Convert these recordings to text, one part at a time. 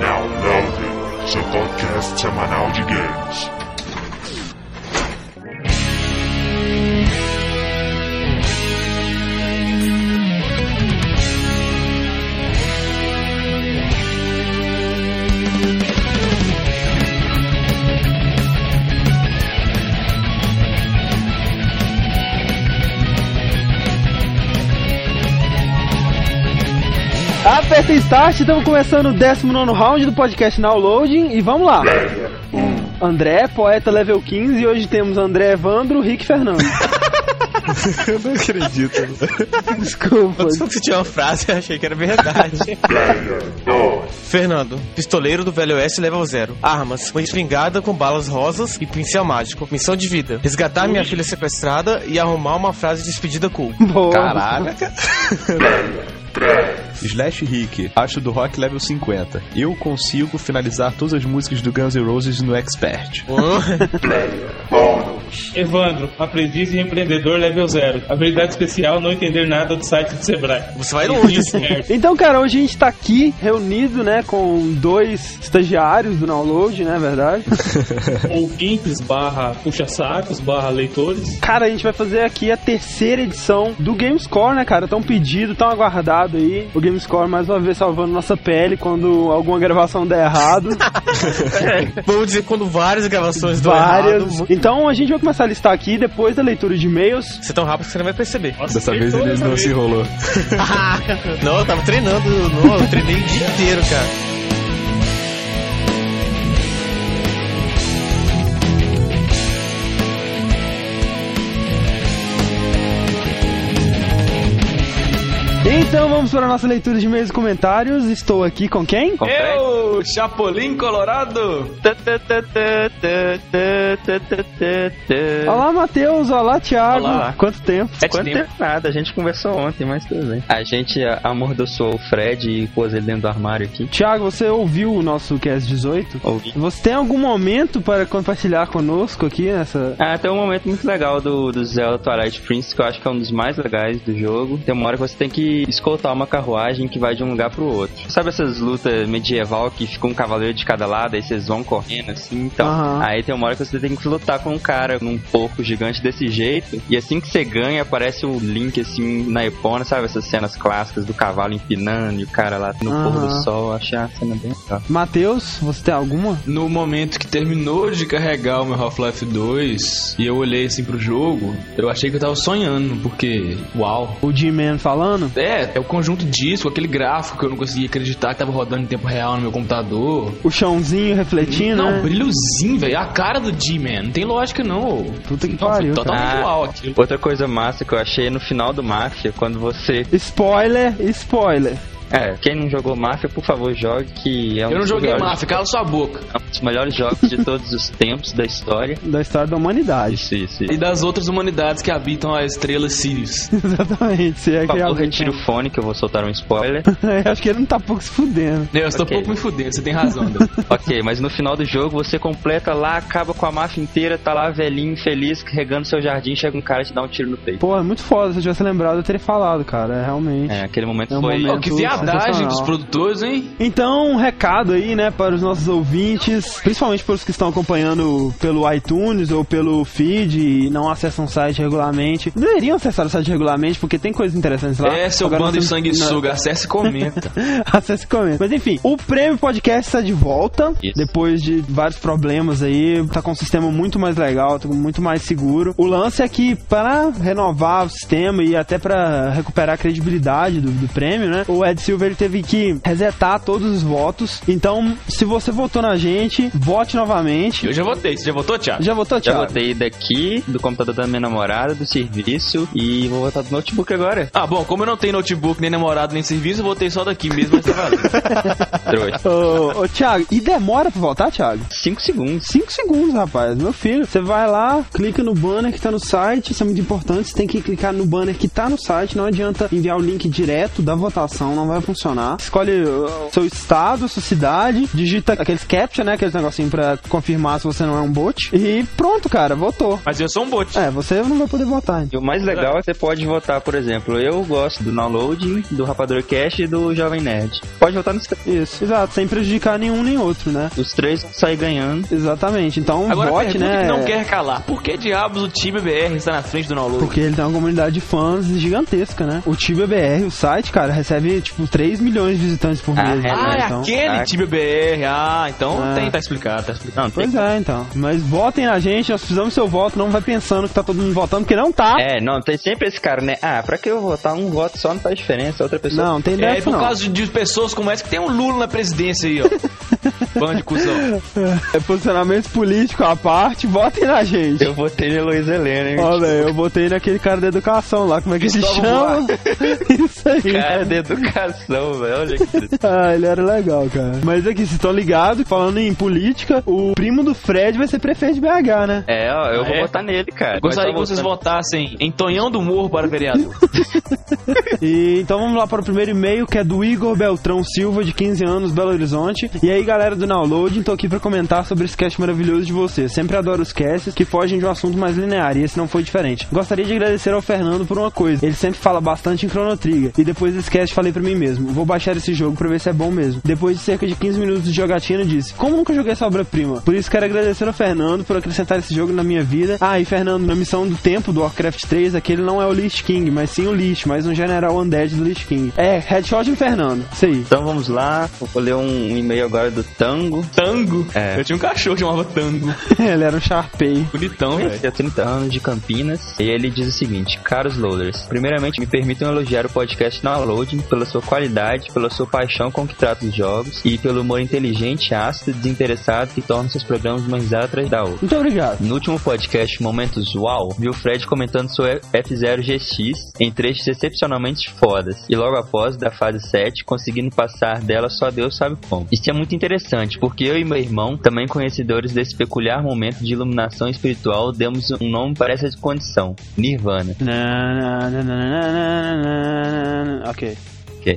Now Loading, seu podcast semanal de games. Aperta Start, estamos começando o 19 round do podcast Now Loading e vamos lá. André, poeta level 15, e hoje temos André Evandro, Rick Fernando. Eu não acredito. Desculpa. Quando você tinha uma frase, eu achei que era verdade. Fernando, pistoleiro do Velho Oeste level 0. Armas, uma espingarda com balas rosas e pincel mágico. Missão de vida, resgatar minha filha sequestrada e arrumar uma frase de despedida cool. Boa. Caraca. Slash Rick, acho do rock level 50. Eu consigo finalizar todas as músicas do Guns N' Roses no Expert. Evandro, aprendiz e empreendedor level 0. Habilidade especial, não entender nada do site do Sebrae. Você vai longe. Certo. Então, cara, hoje a gente tá aqui reunido, né, com dois estagiários do Download, né, verdade? Ouvintes barra puxa-sacos barra leitores. Cara, a gente vai fazer aqui a terceira edição do Gamescore, né, cara? Tão pedido, tão aguardado aí. O Gamescore mais uma vez salvando nossa pele quando alguma gravação der errado. Vamos dizer quando várias gravações do Várias. errado. Então a gente vai começar a listar aqui depois da leitura de e-mails. Você é tão rápido que você não vai perceber. Nossa, Dessa vez ele não vez. se enrolou. não, eu tava treinando. Não, eu treinei o dia inteiro, cara. Então vamos para a nossa leitura de e-mails e comentários. Estou aqui com quem? Eu, Chapolin Colorado. Olá, Matheus. Olá, Thiago. Olá. Quanto tempo? Quanto tempo? Nada, a gente conversou ontem, mas tudo bem. A gente amordaçou o Fred e pôs ele dentro do armário aqui. Thiago, você ouviu o nosso Cast 18? Ouvi. Você tem algum momento para compartilhar conosco aqui nessa. Ah, tem um momento muito legal do, do Zelda Twilight Princess, que eu acho que é um dos mais legais do jogo. Tem uma hora que você tem que escoltar uma carruagem que vai de um lugar pro outro. Sabe essas lutas medieval que fica um cavaleiro de cada lado, aí vocês vão correndo assim? Então, Aham. aí tem uma hora que você tem que lutar com um cara num porco gigante desse jeito. E assim que você ganha, aparece o Link assim na Epona, sabe? Essas cenas clássicas do cavalo empinando e o cara lá no pôr Aham. do sol. Achei a cena bem legal. Matheus, você tem alguma? No momento que terminou de carregar o meu Half-Life 2 e eu olhei assim pro jogo, eu achei que eu tava sonhando, porque, uau. O G-Man falando? É, é o conjunto disso, aquele gráfico que eu não conseguia acreditar que tava rodando em tempo real no meu computador. O chãozinho refletindo, não, né? brilhozinho, velho. A cara do G-Man. Não tem lógica, não. Puta que Não, pariu, Totalmente cara. uau aquilo. Outra coisa massa que eu achei no final do Mafia, quando você. Spoiler, spoiler. É, quem não jogou Mafia, por favor, jogue, que é um Eu não dos joguei melhores- Mafia, cala sua boca. é um dos melhores jogos de todos os tempos da história. Da história da humanidade. Isso, isso. E das outras humanidades que habitam a estrela Sirius. Exatamente. Se é Por favor, retire o fone que eu vou soltar um spoiler. Eu Acho que ele não tá pouco se fudendo. Eu estou Ok. um pouco me fudendo, você tem razão, ok, mas no final do jogo você completa lá, acaba com a máfia inteira, tá lá velhinho, feliz, regando seu jardim, chega um cara e te dá um tiro no peito. Pô, é muito foda. Se eu tivesse lembrado, eu teria falado, cara. É realmente. É, aquele momento É um foi. momento- Ó, que sensacional. dos produtores, hein? Então, um recado aí, né, para os nossos ouvintes, principalmente para os que estão acompanhando pelo iTunes ou pelo feed e não acessam o site regularmente. Deveriam acessar o site regularmente, porque tem coisas interessantes lá. É, seu Agora bando de sanguessuga, acesse e comenta. Acesse e comenta. Mas enfim, o Prêmio Podcast está de volta. Isso. Depois de vários problemas aí. Tá com um sistema muito mais legal, tá muito mais seguro. O lance é que, para renovar o sistema e até para recuperar a credibilidade do, do prêmio, né? O Ed Silver ele teve que resetar todos os votos. Então, se você votou na gente, vote novamente. Eu já votei, você já votou, Thiago? Já votou, Já Thiago? botei daqui, do computador da minha namorada, do serviço, e vou botar do notebook agora. Ah, bom, como eu não tenho notebook, nem namorado, nem serviço, eu votei só daqui mesmo, mas tá valendo. Ô, ô, Thiago, e demora pra votar, Thiago? 5 segundos. 5 segundos, rapaz. Meu filho, você vai lá, clica no banner que tá no site, isso é muito importante. Você tem que clicar no banner que tá no site. Não adianta enviar o link direto da votação, não vai vai funcionar. Escolhe o seu estado, sua cidade, digita aqueles captcha, né? Aqueles negocinho pra confirmar se você não é um bot. E pronto, cara, votou. Mas eu sou um bot. É, você não vai poder votar. E o mais legal é que você pode votar, por exemplo, eu gosto do Download, do Rapador Cash e do Jovem Nerd. Pode votar nos três. Isso, exato, sem prejudicar nenhum nem outro, né? Os três saem ganhando. Exatamente. Então, Agora vote, pergunta né? que não quer calar. Por que diabos o time BR está na frente do download? Porque ele tem uma comunidade de fãs gigantesca, né? O Tibia BR, o site, cara, recebe tipo 3 milhões de visitantes por Ah, mês. é, né? Ah, é Então- aquele Ah. time BR. Ah, então Ah. tem, tá explicado, tá explicado. Não, tem Pois é, então. Mas votem na gente, nós precisamos do seu voto, não vai pensando que tá todo mundo votando, porque não tá. É, não, tem sempre esse cara, né? Ah, pra que eu votar um voto só não faz diferença, outra pessoa. Não, tem É, dessa por não. causa de, pessoas como essa que tem um Lula na presidência aí, ó. Bando de cuzão. É posicionamento político à parte, votem na gente. Eu votei na Luiz Helena, hein? Olha, eu botei naquele cara da educação lá, como é que ele Cristóvão chama? Isso aí. Cara de educação, velho. Olha que triste. Ah, ele era legal, cara. Mas aqui, vocês estão ligados, falando em política, o primo do Fred vai ser prefeito de BH, né? É, ó, eu vou é? votar nele, cara. Gostaria que vocês votassem em Tonhão do Morro para vereador. E então vamos lá para o primeiro e-mail, que é do Igor Beltrão Silva, de 15 anos, Belo Horizonte. E aí, galera do Download, tô aqui para comentar sobre esse cast maravilhoso de vocês. Sempre adoro os casts que fogem de um assunto mais linear, e esse não foi diferente. Gostaria de agradecer ao Fernando por uma coisa. Ele sempre fala bastante em Chrono Trigger. E depois desse cast falei para mim mesmo, vou baixar esse jogo para ver se é bom mesmo. Depois de cerca de 15 minutos de jogatina, disse, como nunca joguei essa obra-prima? Por isso quero agradecer ao Fernando por acrescentar esse jogo na minha vida. Ah, e Fernando, na missão do tempo do Warcraft 3, aquele não é o Lich King, mas sim o Lich, mais um general undead do Lich King. É, headshot em Fernando. Isso aí. Então vamos lá, vou ler um e-mail agora do Tango. Tango? É. Eu tinha um cachorro que chamava Tango. Ele era um Sharpei. Bonitão, velho. Tem 30 anos de Campinas e ele diz o seguinte: Caros loaders, primeiramente me permitam elogiar o podcast Downloading pela sua qualidade, pela sua paixão com que trata os jogos e pelo humor inteligente, ácido e desinteressado que torna seus programas uma risada atrás da outra. Muito obrigado. No último podcast Momentos Uau, vi o Fred comentando sobre F0 GX em trechos excepcionalmente fodas, e logo após, da fase 7, conseguindo passar dela só Deus sabe como. Isso é muito interessante, porque eu e meu irmão, também conhecedores desse peculiar momento de iluminação espiritual, demos um nome para essa condição, Nirvana. Na, na, na, na, na, na, na. Ok.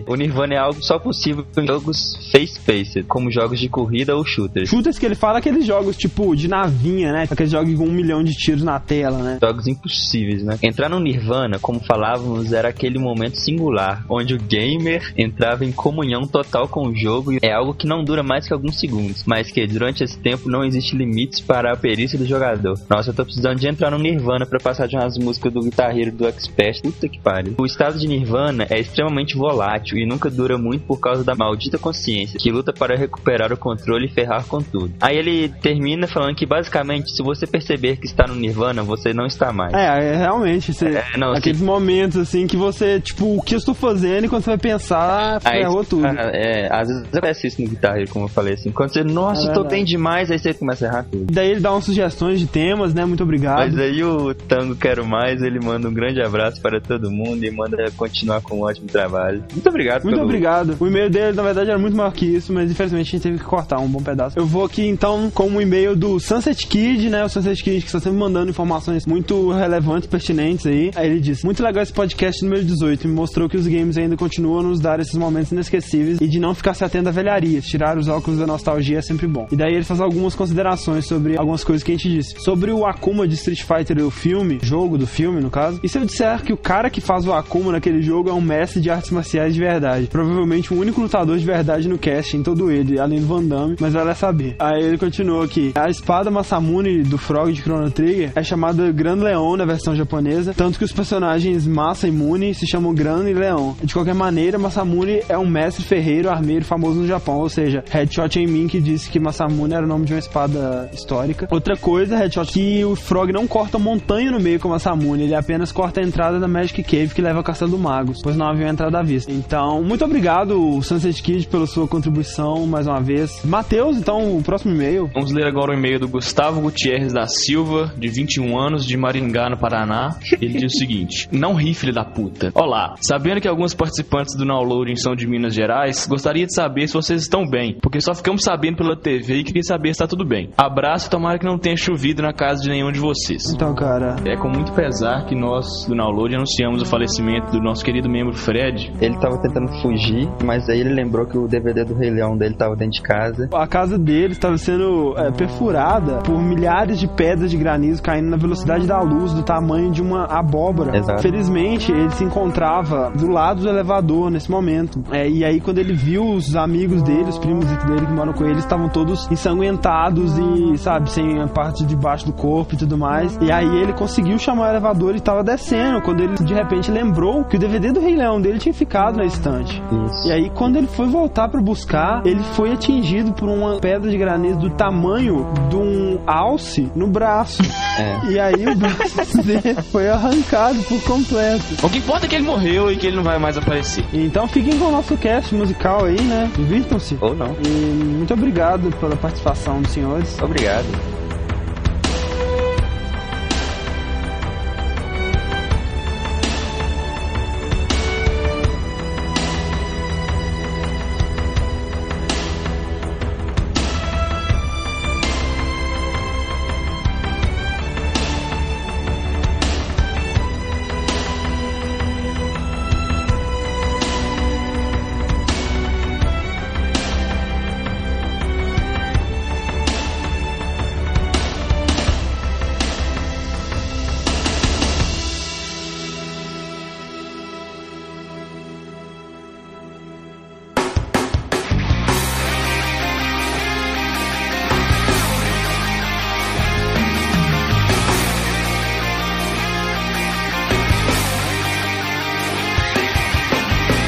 O Nirvana é algo só possível em jogos face-paced, como jogos de corrida ou shooters. Shooters que ele fala aqueles jogos tipo de navinha, né? Aqueles jogos com um milhão de tiros na tela, né? jogos impossíveis, né? Entrar no Nirvana, como falávamos, era aquele momento singular, onde o gamer entrava em comunhão total com o jogo e é algo que não dura mais que alguns segundos, mas que durante esse tempo não existe limites para a perícia do jogador. Nossa, eu tô precisando de entrar no Nirvana para passar de umas músicas do guitarreiro do Expert, puta que pariu. O estado de Nirvana é extremamente volátil e nunca dura muito por causa da maldita consciência, que luta para recuperar o controle e ferrar com tudo. Aí ele termina falando que basicamente, se você perceber que está no Nirvana, você não está mais. É, é realmente, você, É, não, aqueles momentos assim que você, tipo, o que eu estou fazendo e quando você vai pensar, Aí, ferrou tudo. é, às vezes acontece isso no guitarra, como eu falei assim. Quando você, nossa, É verdade. bem demais, aí você começa a errar tudo. Daí ele dá umas sugestões de temas, né? Muito obrigado. Mas aí o Tango Quero Mais, ele manda um grande abraço para todo mundo e manda continuar com um ótimo trabalho. Muito obrigado Muito pelo- obrigado. O e-mail dele, na verdade, era muito maior que isso, mas infelizmente a gente teve que cortar um bom pedaço. Eu vou aqui então com um e-mail do Sunset Kid, né? O Sunset Kid que está sempre mandando informações muito relevantes, pertinentes aí. Aí ele diz: Muito legal esse podcast número 18. Me mostrou que os games ainda continuam a nos dar esses momentos inesquecíveis e de não ficar se atendo a velharias. Tirar os óculos da nostalgia é sempre bom. E daí ele faz algumas considerações sobre algumas coisas que a gente disse. Sobre o Akuma de Street Fighter, o filme, jogo do filme, no caso. E se eu disser que o cara que faz o Akuma naquele jogo é um mestre de artes marciais de verdade? Provavelmente o único lutador de verdade no cast, em todo ele, além do Van Damme, mas ela é saber. Aí ele continuou aqui. A espada Masamune do Frog de Chrono Trigger é chamada Gran Leon na versão japonesa, tanto que os personagens Massa e Mune se chamam Gran e Leon. De qualquer maneira, Masamune é um mestre ferreiro armeiro famoso no Japão, ou seja, Headshot em mim que disse que Masamune era o nome de uma espada histórica. Outra coisa, Headshot, que o Frog não corta montanha no meio com Masamune, ele apenas corta a entrada da Magic Cave que leva ao Castelo do Magos, pois não havia entrada à vista. Então, muito obrigado, Sunset Kid, pela sua contribuição mais uma vez. Matheus, então, o próximo e-mail. Vamos ler agora o e-mail do Gustavo Gutierrez da Silva, de 21 anos, de Maringá, no Paraná. Ele diz o seguinte: Não ri, filho da puta. Olá, sabendo que alguns participantes do Downloading são de Minas Gerais, gostaria de saber se vocês estão bem, porque só ficamos sabendo pela TV e queria saber se está tudo bem. Abraço, tomara que não tenha chovido na casa de nenhum de vocês. Então, cara, É com muito pesar que nós do Download anunciamos o falecimento do nosso querido membro Fred. Ele tá tava tentando fugir, mas aí ele lembrou que o DVD do Rei Leão dele tava dentro de casa. A casa dele estava sendo é, perfurada por milhares de pedras de granizo caindo na velocidade da luz, do tamanho de uma abóbora. Exato. Felizmente, ele se encontrava do lado do elevador nesse momento. É, e aí, quando ele viu os amigos dele, os primos dele que moram com ele, estavam todos ensanguentados e, sabe, sem a parte de baixo do corpo e tudo mais. E aí ele conseguiu chamar o elevador e estava descendo, quando ele de repente lembrou que o DVD do Rei Leão dele tinha ficado na estante. Isso. E aí, quando ele foi voltar pra buscar, ele foi atingido por uma pedra de granizo do tamanho de um alce no braço. É. E aí, o braço dele foi arrancado por completo. O que importa é que ele morreu e que ele não vai mais aparecer. Então, fiquem com o nosso cast musical aí, né? Divirtam-se. Ou não. E muito obrigado pela participação dos senhores. Obrigado.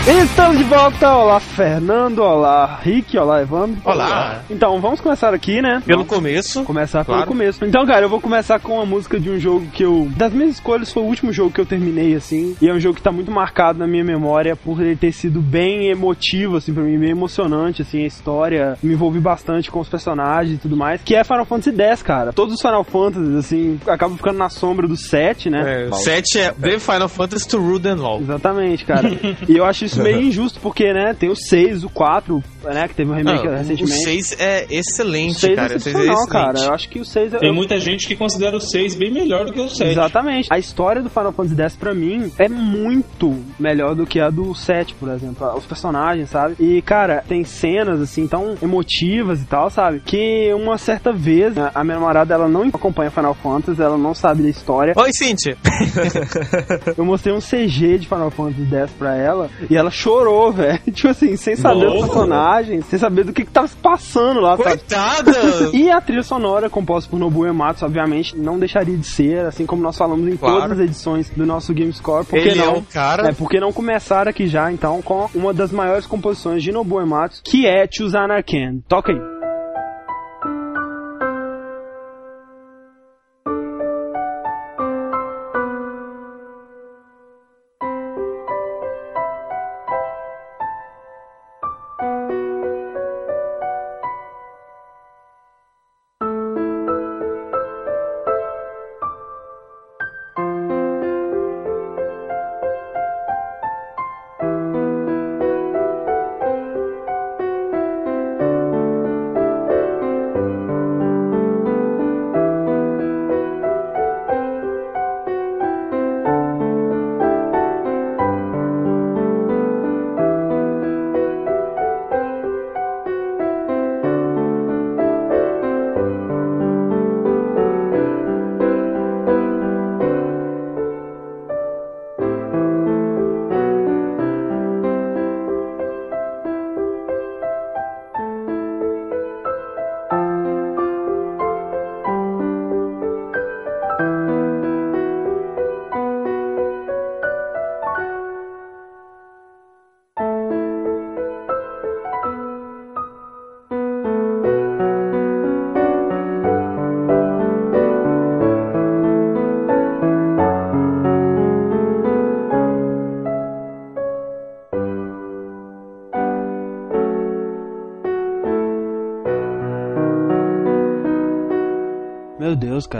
Estamos de volta, olá Fernando, olá Rick, olá Evandro. Olá. Então, vamos começar aqui, né? Pelo começo. Começar Claro. pelo começo. Então, cara, eu vou começar com a música de um jogo que eu. Das minhas escolhas, foi o último jogo que eu terminei, assim. E é um jogo que tá muito marcado na minha memória por ele ter sido bem emotivo, assim, pra mim, bem emocionante, assim, a história. Me envolvi bastante com os personagens e tudo mais. Que é Final Fantasy X, cara. Todos os Final Fantasies, assim, acabam ficando na sombra do 7, né? É, o 7 é The Final Fantasy to Rule and Law. Exatamente, cara. e eu acho isso meio injusto, porque, né, tem o 6, o 4, né, que teve um remake o recentemente. 6 é O excelente, 6 cara. é O 6 é excepcional, excelente. cara. Eu acho que o 6 é. Tem muita gente que considera o 6 bem melhor do que o 7. Exatamente. A história do Final Fantasy X pra mim é muito melhor do que a do 7, por exemplo. Os personagens, sabe? E, cara, tem cenas assim tão emotivas e tal, sabe? Que uma certa vez a a minha namorada ela não acompanha Final Fantasy, ela não sabe da história. Oi, Cintia. Eu mostrei um CG de Final Fantasy X pra ela e ela chorou, velho. Tipo assim, sem saber dos Nossa. personagens, sem saber do que, que tava se passando lá, sabe? Coitada. E a trilha sonora, composta por Nobuo Ematsu, obviamente, não deixaria de ser, assim como nós falamos em Claro. todas as edições do nosso Gamescore. Por que é não? um cara. É, porque não começar aqui já, então, com uma das maiores composições de Nobuo Ematsu, que é Chuzana Ken. Toca aí.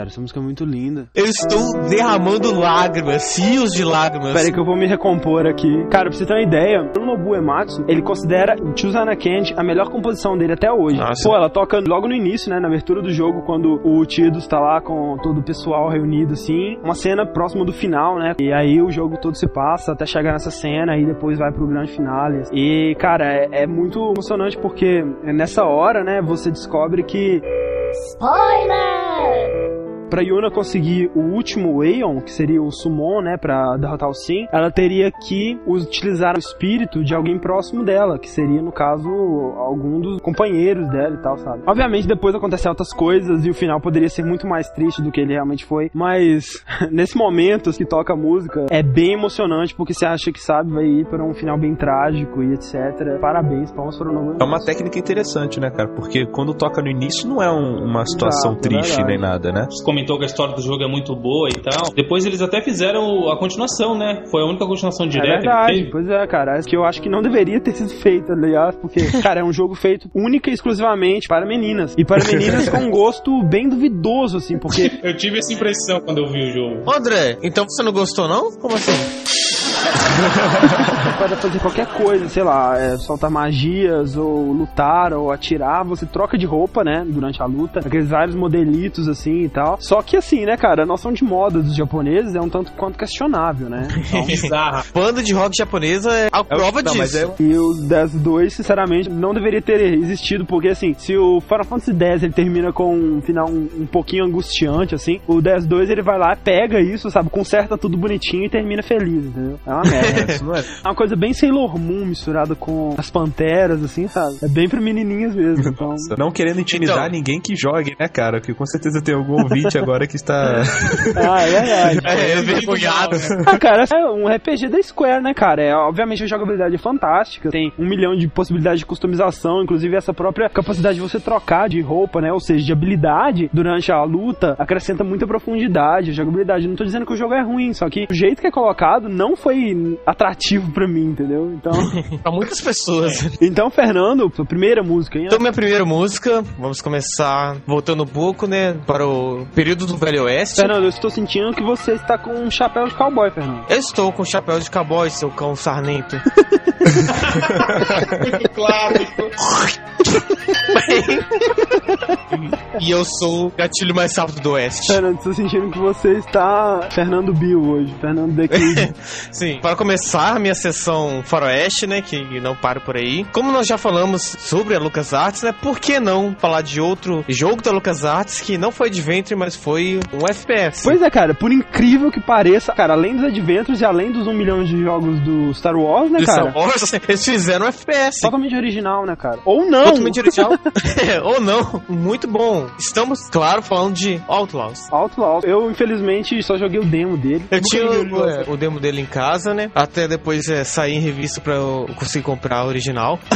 Cara, essa música é muito linda. Eu estou derramando lágrimas, rios de lágrimas. Pera aí que eu vou me recompor aqui. Cara, pra você ter uma ideia, o Nobu Ematsu, ele considera Chuzana Candy a melhor composição dele até hoje. Nossa. Pô, ela toca logo no início, né, na abertura do jogo, quando o Tidus tá lá com todo o pessoal reunido, assim, uma cena próxima do final, né, e aí o jogo todo se passa até chegar nessa cena e depois vai pro grande finale. E, cara, é, é muito emocionante porque nessa hora, né, você descobre que Pra Yuna conseguir o último Aeon, que seria o Summon, né, pra derrotar o Sim, ela teria que utilizar o espírito de alguém próximo dela, que seria, no caso, algum dos companheiros dela e tal, sabe? Obviamente, depois acontecem outras coisas e o final poderia ser muito mais triste do que ele realmente foi, mas nesse momento que toca a música, é bem emocionante porque você acha que, sabe, vai ir para um final bem trágico e etc. Parabéns, palmas para o novo. É uma técnica interessante, né, cara? Porque quando toca no início não é um- uma situação Exato, é triste verdade. nem nada, né? Comentou que a história do jogo é muito boa e tal. Depois eles até fizeram a continuação, né? Foi a única continuação É direta que verdade, teve. pois é, cara. É que eu acho que não deveria ter sido feito, aliás, porque, cara, é um jogo feito única e exclusivamente para meninas. E para meninas com um gosto bem duvidoso, assim, porque. Eu tive essa impressão quando eu vi o jogo. Ô, André, então você não gostou, não? Como assim? Para fazer qualquer coisa, sei lá, é, soltar magias, ou lutar, ou atirar, você troca de roupa, né, durante a luta, aqueles vários modelitos assim e tal. Só que assim, né, cara, a noção de moda dos japoneses é um tanto quanto questionável, né? Bizarra. Banda de rock japonesa é a prova não, disso. é- E o 10-2, sinceramente, não deveria ter existido, porque assim, se o Final Fantasy X ele termina com um final um, um pouquinho angustiante, assim, o 10-2 ele vai lá, pega isso, sabe, conserta tudo bonitinho e termina feliz, entendeu? É uma merda. Isso não é. É uma coisa bem Sailor Moon misturada com as panteras, assim, sabe? É bem pra menininhas mesmo. Então, Não querendo intimidar Então. ninguém que jogue, né, cara? Porque com certeza tem algum ouvinte agora que está. ah, é verdade. É, é vergonhado. Ah, cara, é um RPG da Square, né, cara? É, obviamente a jogabilidade é fantástica, tem um milhão de possibilidades de customização, inclusive essa própria capacidade de você trocar de roupa, né? Ou seja, de habilidade durante a luta, acrescenta muita profundidade, jogabilidade. Não tô dizendo que o jogo é ruim, só que o jeito que é colocado não foi atrativo pra mim, entendeu? Então, pra muitas pessoas. então Fernando, sua primeira música, hein? Então, minha primeira música, vamos começar voltando um pouco, né, para o período do Velho Oeste. Fernando, eu estou sentindo que você está com um chapéu de cowboy, Fernando. Eu estou com chapéu de cowboy, seu cão sarnento. Muito claro. e eu sou o gatilho mais rápido do Oeste. Fernando, estou sentindo que você está Fernando Bill hoje, Fernando The Kid. Sim, para começar a minha sessão faroeste, né, que não paro por aí. Como nós já falamos sobre a LucasArts, né, por que não falar de outro jogo da LucasArts que não foi Adventure, mas foi um FPS? Pois é, cara, por incrível que pareça, cara, além dos Adventures e além dos um milhão de jogos do Star Wars, né, cara? Star Wars, eles fizeram um FPS. Totalmente original, né, cara? Ou não! Totalmente original. Ou não. Muito bom. Estamos, claro, falando de Outlaws. Outlaws. Eu, infelizmente, só joguei o demo dele. Eu tinha o é, o demo dele em casa, né? Até depois é, sair em revista pra eu conseguir comprar a original.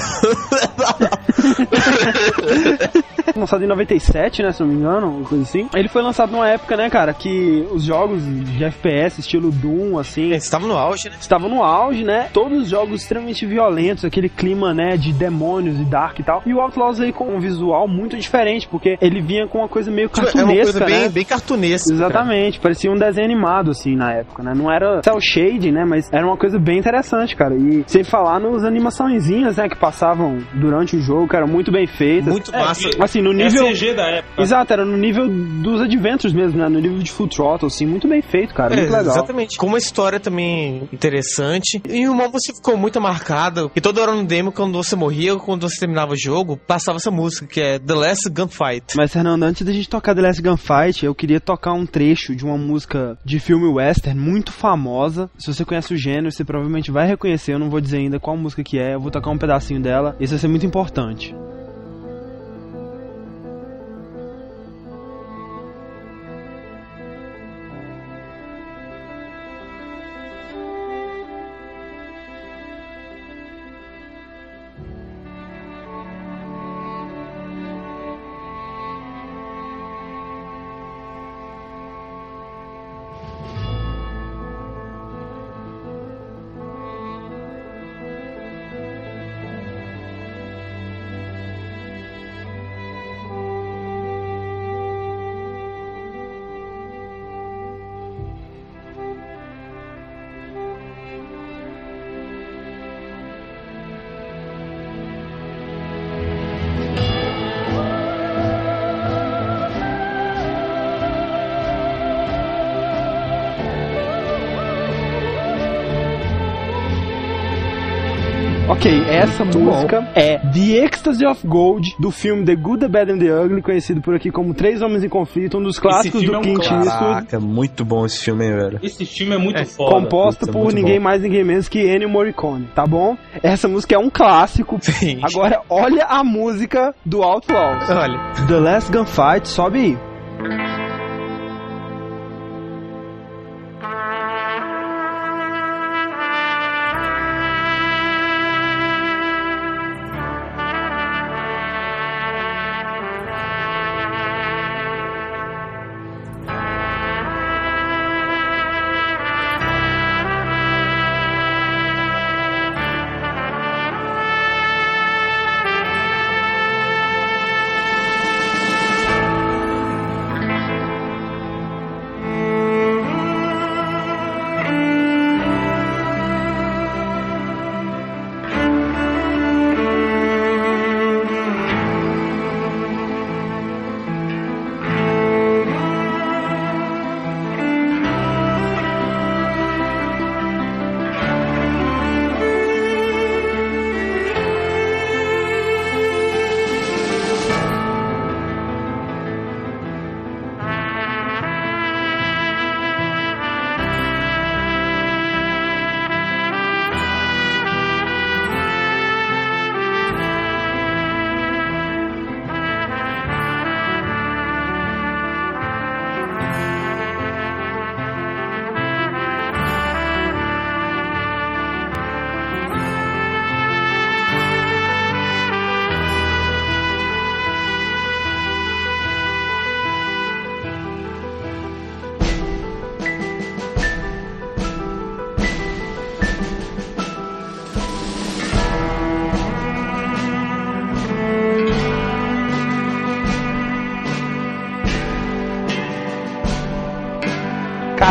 lançado em 97, né, se não me engano, uma coisa assim. Ele foi lançado numa época, né, cara, que os jogos de FPS, estilo Doom, assim, estavam no auge, né? estavam no auge, né? Todos os jogos extremamente violentos, aquele clima, né, de demônios e dark e tal. E o Aí com um visual muito diferente, porque ele vinha com uma coisa meio É uma cartunesca, coisa bem, né? bem cartunesca. cara. Exatamente, parecia um desenho animado, assim, na época, né? Não era cel shade, né? Mas era uma coisa bem interessante, cara. E sem falar nos animaçõezinhas, né? Que passavam durante o jogo, que eram muito bem feitas. Muito massa. Assim, no É nível... CG da época. Exato, era no nível dos Adventures mesmo, né? No nível de Full Throttle, assim, muito bem feito, cara. É, Muito legal. exatamente. Com uma história também interessante. E uma você ficou muito marcada. E toda hora no demo, quando você morria, ou quando você terminava o jogo, passava essa música, que é The Last Gunfight. Mas, Fernando, antes da gente tocar The Last Gunfight, eu queria tocar um trecho de uma música de filme western muito famosa. Se você conhece o gênero, você provavelmente vai reconhecer. Eu não vou dizer ainda qual música que é. Eu vou tocar um pedacinho dela. Isso vai ser muito importante. Ok, essa música é The Ecstasy of Gold, do filme The Good, The Bad and The Ugly, conhecido por aqui como Três Homens em Conflito, um dos clássicos filme do é um Clint. Eastwood, Caraca, muito bom esse filme, hein, velho. Esse filme é muito foda. composta Puta, por muito ninguém bom. mais, ninguém menos que Ennio Morricone, tá bom? Essa música é um clássico. Sim. Agora, olha a música do Outlaws. Olha. The Last Gunfight, sobe aí.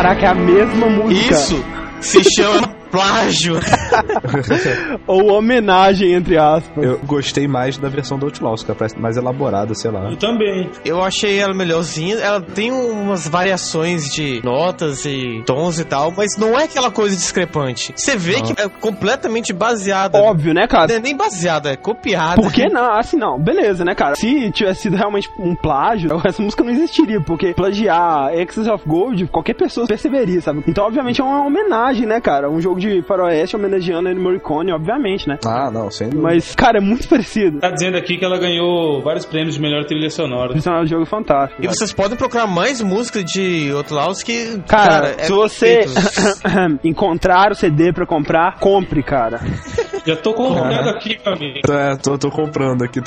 Caraca, é a mesma música. Isso se chama plágio. Ou homenagem, entre aspas. Eu gostei mais da versão do Outlaws, que parece mais elaborada, sei lá. Eu também. Eu achei ela melhorzinha. Ela tem umas variações de notas e tons e tal, mas não é aquela coisa discrepante. Você vê que é completamente baseada. Óbvio, né, Não cara? é nem baseada, é copiada. Por que não? Assim, não. Beleza, né, cara? Se tivesse sido realmente um plágio, essa música não existiria, porque plagiar Excess of Gold, qualquer pessoa perceberia, sabe? Então, obviamente, é uma homenagem, né, cara? Um jogo de faroeste homenageando Ennio Morricone, obviamente, né? Ah, não, sem dúvida. Mas, cara, é muito parecido. Tá dizendo aqui que ela ganhou vários prêmios de melhor trilha sonora. Isso é um jogo fantástico. E vocês podem procurar mais música de Outlaws que, Cara, cara, é se você encontrar o CD pra comprar, compre, cara. Já tô comprando aqui, meu amigo. É, tô, tô comprando aqui.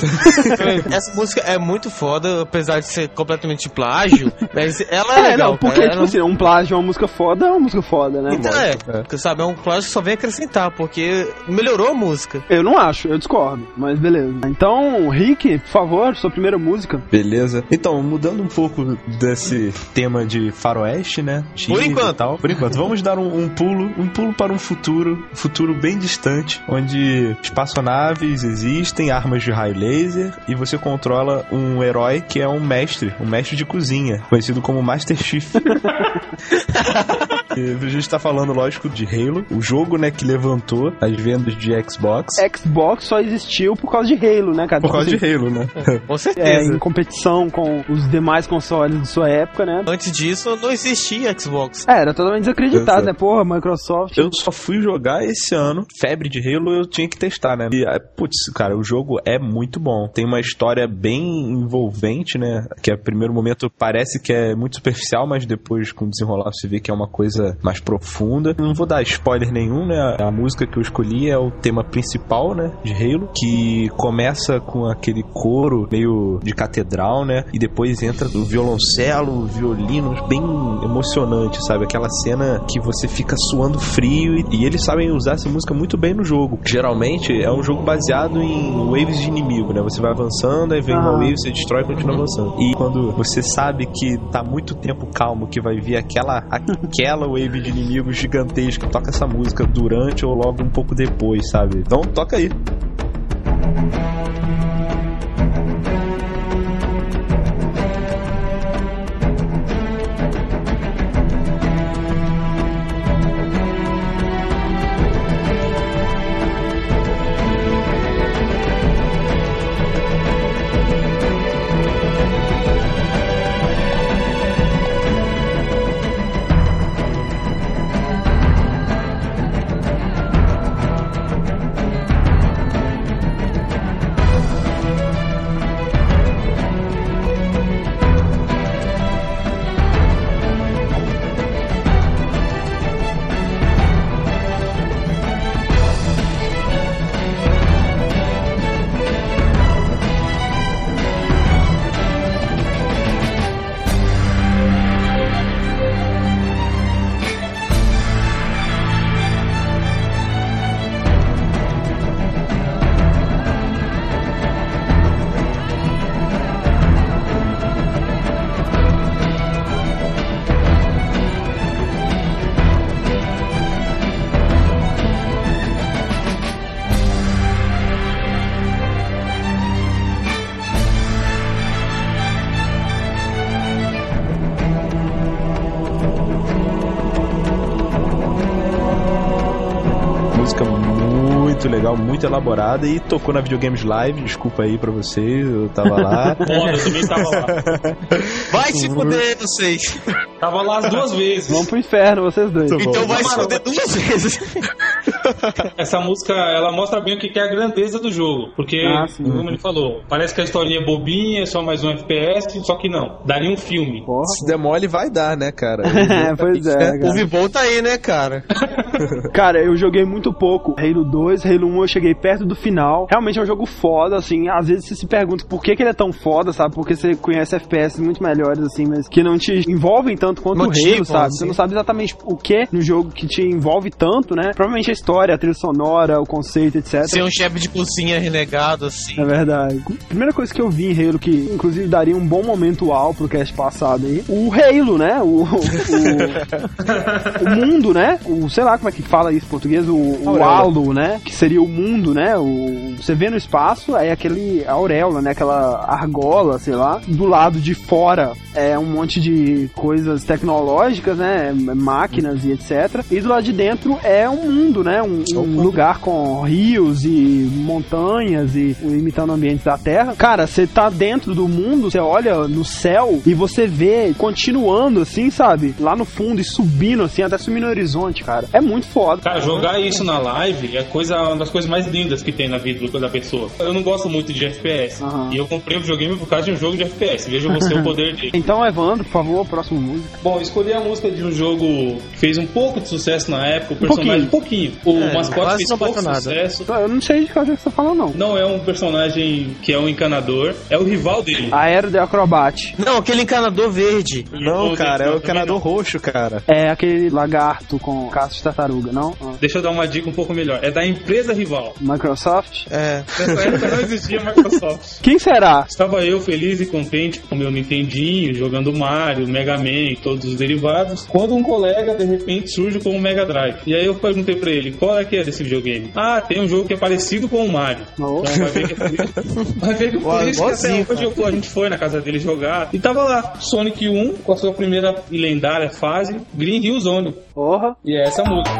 Essa música é muito foda, apesar de ser completamente plágio, mas ela é, É, legal. não, porque, cara. tipo Ela assim, um plágio é uma música foda, é uma música foda, né? Então, é, porque, sabe, é um plágio que só vem acrescentar, porque melhorou a música. Eu não acho, eu discordo, mas beleza. Então, Rick, por favor, sua primeira música. Beleza. Então, mudando um pouco desse tema de faroeste, né? Tiro Por enquanto. Tal. Por enquanto. Vamos dar um, um pulo, um pulo para um futuro, um futuro bem distante, onde espaçonaves existem, armas de raio laser, e você controla um herói que é um mestre, um mestre de cozinha, conhecido como Master Chief. E a gente tá falando, lógico, de Halo, o jogo, né, que levantou as vendas de Xbox. Xbox só existiu por causa de Halo, né, cara? Por causa de Halo, né? Com assim, é, certeza. em competição com os demais consoles de sua época, né? Antes disso, não existia Xbox. É, era totalmente desacreditado, Exato. né? Porra, Microsoft. Eu só fui jogar esse ano. Febre de Halo eu tinha que testar, né? E, ah, putz, cara, o jogo é muito bom. Tem uma história bem envolvente, né? Que a primeiro momento parece que é muito superficial, mas depois, com o desenrolar, você vê que é uma coisa mais profunda. Não vou dar spoiler nenhum, né? A música que eu escolhi é o tema principal, né? De Halo, que começa com aquele coro meio de catedral, né? E depois entra o violoncelo, violinos, bem emocionante, sabe? Aquela cena que você fica suando frio e, e eles sabem usar essa música muito bem no jogo. Geralmente é um jogo baseado em waves de inimigo, né? Você vai avançando, aí vem uma wave, você destrói e continua avançando. E quando você sabe que tá muito tempo calmo, que vai vir aquela, aquela wave de inimigo gigantesca, toca essa música durante ou logo um pouco depois, sabe? Então toca aí. Muito elaborada e tocou na Videogames Live. Desculpa aí pra vocês, eu tava lá. Eu também tava lá. Vai se fuder, vocês. Tava lá as duas vezes. Vamos pro inferno, vocês dois. Então vai se fuder duas vezes. Essa música, ela mostra bem o que é a grandeza do jogo. Porque, Ah, como ele falou, parece que a historinha é bobinha, é só mais um FPS, só que não. Daria um filme. Porra. Se demole, vai dar, né, cara? É, pois é, O cara. Vivol tá aí, né, cara? Cara, eu joguei muito pouco. Halo 2, Halo 1 eu cheguei perto do final. Realmente é um jogo foda, assim. Às vezes você se pergunta por que, que ele é tão foda, sabe? Porque você conhece FPS muito melhores, assim, mas que não te envolvem tanto quanto Motivam, o Halo, sabe? assim. Você não sabe exatamente o que no jogo que te envolve tanto, né? Provavelmente a história, a trilha sonora, o conceito, etc. Ser um chefe de cozinha renegado, assim. É verdade. Primeira coisa que eu vi em Halo, que inclusive daria um bom momento ao pro cast passado aí, o Halo, né? O, o, o mundo, né? O, sei lá como é que fala isso em português, o, o halo, né? Que seria o mundo, né? O, você vê no espaço, é aquele auréola, né? Aquela argola, sei lá. Do lado de fora é um monte de coisas tecnológicas, né? Máquinas e etc. E do lado de dentro é um mundo, né? Um, um lugar com rios e montanhas e imitando ambientes da Terra. Cara, você tá dentro do mundo, você olha no céu e você vê continuando assim, sabe? Lá no fundo e subindo assim, até subir no horizonte, cara. É muito foda. Cara, jogar isso na live é coisa, uma das coisas mais lindas que tem na vida da pessoa. Eu não gosto muito de FPS. Aham. E eu comprei o videogame por causa de um jogo de FPS. Veja você o poder dele. Então, Evandro, por favor, próxima música. Bom, escolhi a música de um jogo que fez um pouco de sucesso na época. O personagem, um pouquinho. O É, mascote fez não pouco sucesso. Eu não sei de qual jogo você tá falando, não. Não é um personagem que é um encanador, é o rival dele. Aero de Acrobat. Não, aquele encanador verde. Não, cara, é o canador roxo, cara. É aquele lagarto com casco de tartaruga, não? Ah. Deixa eu dar uma dica um pouco melhor. É da empresa rival. Microsoft? É. Nessa época não existia Microsoft. Quem será? Estava eu feliz e contente com o meu Nintendinho, jogando Mario, Mega Man e todos os derivados, quando um colega de repente surge com o Mega Drive. E aí eu perguntei pra ele, qual é que é desse videogame? Ah, tem um jogo que é parecido com o Mario. Oh. Então vai ver que é vai ver que é por isso que até hoje eu- a gente foi na casa dele jogar. E tava lá, Sonic 1, com a sua primeira e lendária fase, Green Hill Zone. Porra. E é essa música.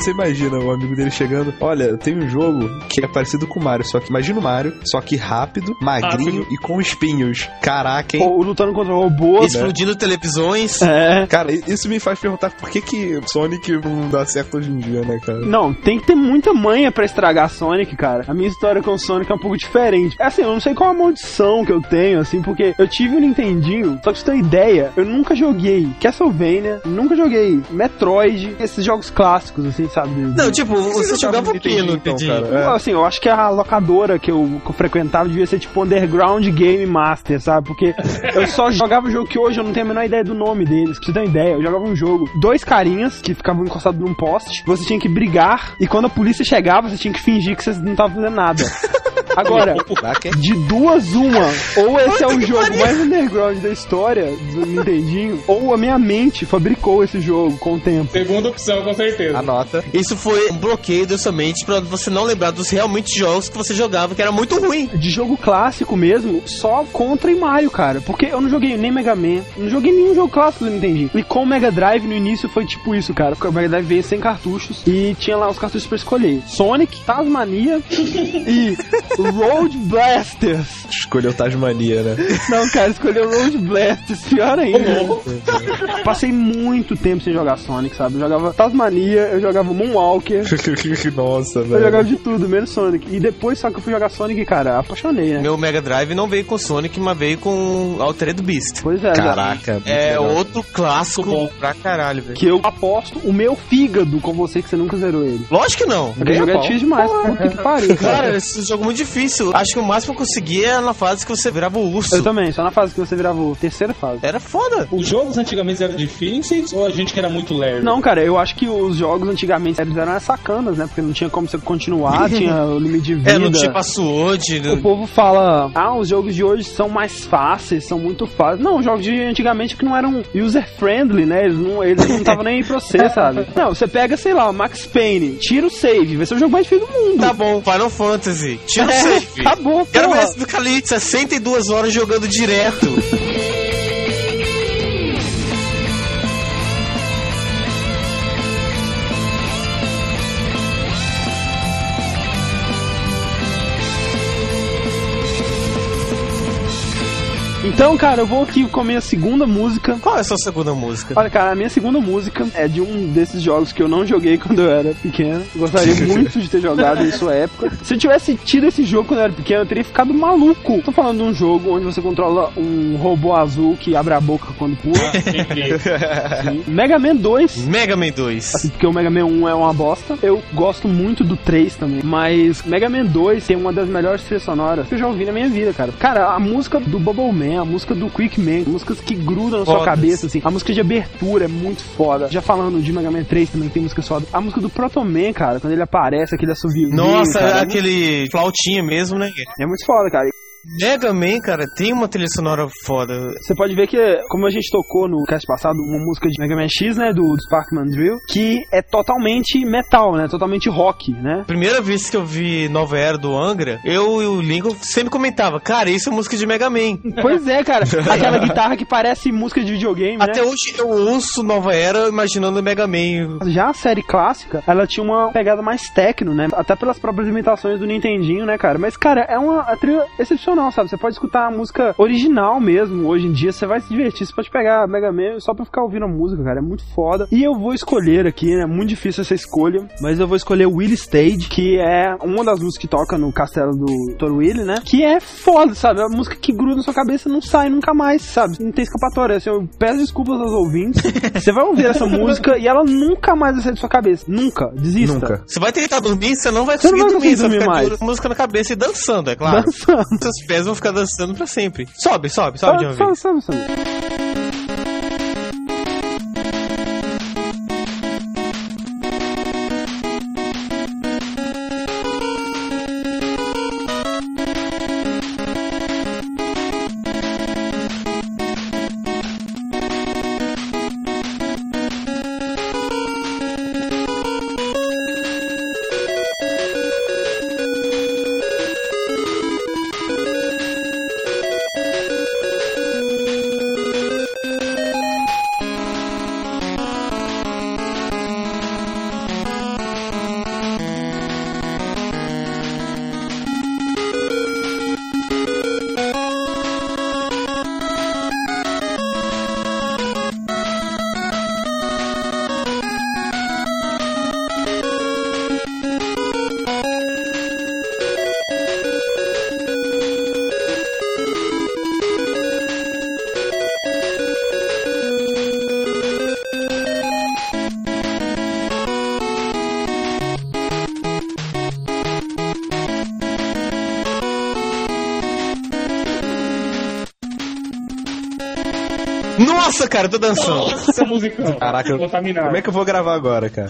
Você imagina o amigo dele chegando. Olha, tem um jogo que é parecido com o Mario, só que imagina o Mario, só que rápido, magrinho Rápido. e com espinhos. Caraca, hein? Ou lutando contra robôs. Explodindo televisões. É. Cara, isso me faz perguntar por que que Sonic não dá certo hoje em dia, né, cara? Não, tem que ter muita manha pra estragar Sonic, cara. A minha história com o Sonic é um pouco diferente. É assim, eu não sei qual a maldição que eu tenho, assim, porque eu tive um Nintendinho, só que pra você ter uma ideia, eu nunca joguei Castlevania, nunca joguei Metroid, esses jogos clássicos, assim, sabe? Não, tipo, você jogava o que no então? É. Assim, eu acho que a locadora que eu, que eu frequentava devia ser tipo Underground Game Master, sabe? Porque eu só jogava o jogo que hoje eu não tenho a menor ideia do nome deles. Pra você ter uma ideia, eu jogava um jogo, dois carinhas que ficavam encostados num poste, você tinha que brigar, e quando a polícia chegava, você tinha que fingir que você não tava fazendo nada. Agora, hein? de duas, uma. Ou esse é o jogo mais underground da história do Nintendinho, ou a minha mente fabricou esse jogo com o tempo. Segunda opção, com certeza. Anota. Isso foi um bloqueio da sua mente pra você não lembrar dos realmente jogos que você jogava, que era muito ruim. de jogo clássico mesmo, só Contra e Mario, cara. Porque eu não joguei nem Mega Man, não joguei nenhum jogo clássico do Nintendo. E com o Mega Drive no início foi tipo isso, cara. Porque o Mega Drive veio sem cartuchos e tinha lá os cartuchos pra escolher: Sonic, Tasmania e Road Blasters. Escolheu Tasmania, né? Não, cara, escolheu Road Blasters, pior ainda. Passei muito tempo sem jogar Sonic, sabe? Eu jogava Tasmania, eu jogava Moonwalker, Nossa, eu velho. jogava de tudo, menos Sonic. E depois só que eu fui jogar Sonic, cara, apaixonei, né? Meu Mega Drive não veio com Sonic, mas veio com Altered Beast. Pois é, Caraca, É legal. outro clássico bom. pra caralho, velho. que eu aposto o meu fígado com você que você nunca zerou ele. Lógico que não. Porque o jogo é demais. Puta que pariu, cara. Cara, esse jogo é muito difícil. Acho que o máximo que eu consegui é na fase que você virava o urso. Eu também, só na fase que você virava o terceira fase. Era foda. Os jogos antigamente eram difíceis ou a gente que era muito lerdo? Não, cara, eu acho que os jogos antigamente eles eram as sacanas, né? Porque não tinha como você continuar, tinha o limite de vida. É, não tinha password. O povo fala, ah, os jogos de hoje são mais fáceis, são muito fáceis. Não, os jogos de antigamente que não eram user-friendly, né? Eles não eles não estavam nem aí pra você, sabe? Não, você pega, sei lá, o Max Payne, tira o save, vai ser o jogo mais difícil do mundo. Tá bom, Final Fantasy. Tira o É, save. acabou, Quero porra. ver do Khalid, 62 horas jogando direto. Então, cara, eu vou aqui com a minha segunda música. Qual é a sua segunda música? Olha, cara, a minha segunda música é de um desses jogos que eu não joguei quando eu era pequeno. Gostaria muito de ter jogado em sua época. Se eu tivesse tido esse jogo quando eu era pequeno, eu teria ficado maluco. Tô falando de um jogo onde você controla um robô azul que abre a boca quando pula. Mega Man 2. Mega Man 2. Assim, porque o Mega Man 1 é uma bosta. Eu gosto muito do 3 também. Mas Mega Man 2 tem uma das melhores trilhas sonoras que eu já ouvi na minha vida, cara. Cara, a música do Bubble Man, a música do Quick Man, músicas que grudam na sua cabeça, assim. A música de abertura é muito foda. Já falando de Mega Man 3 também tem música foda. A música do Proto Man, cara, quando ele aparece, aquele assovio. Nossa, cara, é aquele flautinha mesmo, né? É muito foda, cara. Mega Man, cara, tem uma trilha sonora foda. Você pode ver que, como a gente tocou no cast passado, uma música de Mega Man X, né, do, do Sparkman Drill, que é totalmente metal, né, totalmente rock, né. Primeira vez que eu vi Nova Era do Angra, eu e o Lincoln sempre comentava, cara, isso é música de Mega Man. Pois é, cara. Aquela guitarra que parece música de videogame, né? Até hoje eu ouço Nova Era imaginando Mega Man. Já a série clássica, ela tinha uma pegada mais techno, né? Até pelas próprias limitações do Nintendinho, né, cara? Mas, cara, é uma trilha excepcional, sabe? Você pode escutar a música original mesmo, hoje em dia, você vai se divertir. Você pode pegar Mega Man só pra ficar ouvindo a música, cara. É muito foda. E eu vou escolher aqui, né? Muito difícil essa escolha, mas eu vou escolher Willy Stage, que é uma das músicas que toca no castelo do Dr. Willy, né? Que é foda, sabe? É uma música que gruda na sua cabeça e não sai nunca mais, sabe? Não tem escapatória. Assim, eu peço desculpas aos ouvintes. Você vai ouvir essa música e ela nunca mais vai sair da sua cabeça. Nunca. Desista. Nunca. Você vai tentar dormir, você não vai Você não conseguir vai dormir, conseguir você vai dormir ficar mais. música na cabeça e dançando, é claro. Dançando. Pés vão ficar dançando pra sempre. Sobe, sobe, sobe de uma Sabe, vez. Cara, eu tô dançando. Essa musicão. Caraca, eu- Contaminado. Como é que eu vou gravar agora, cara?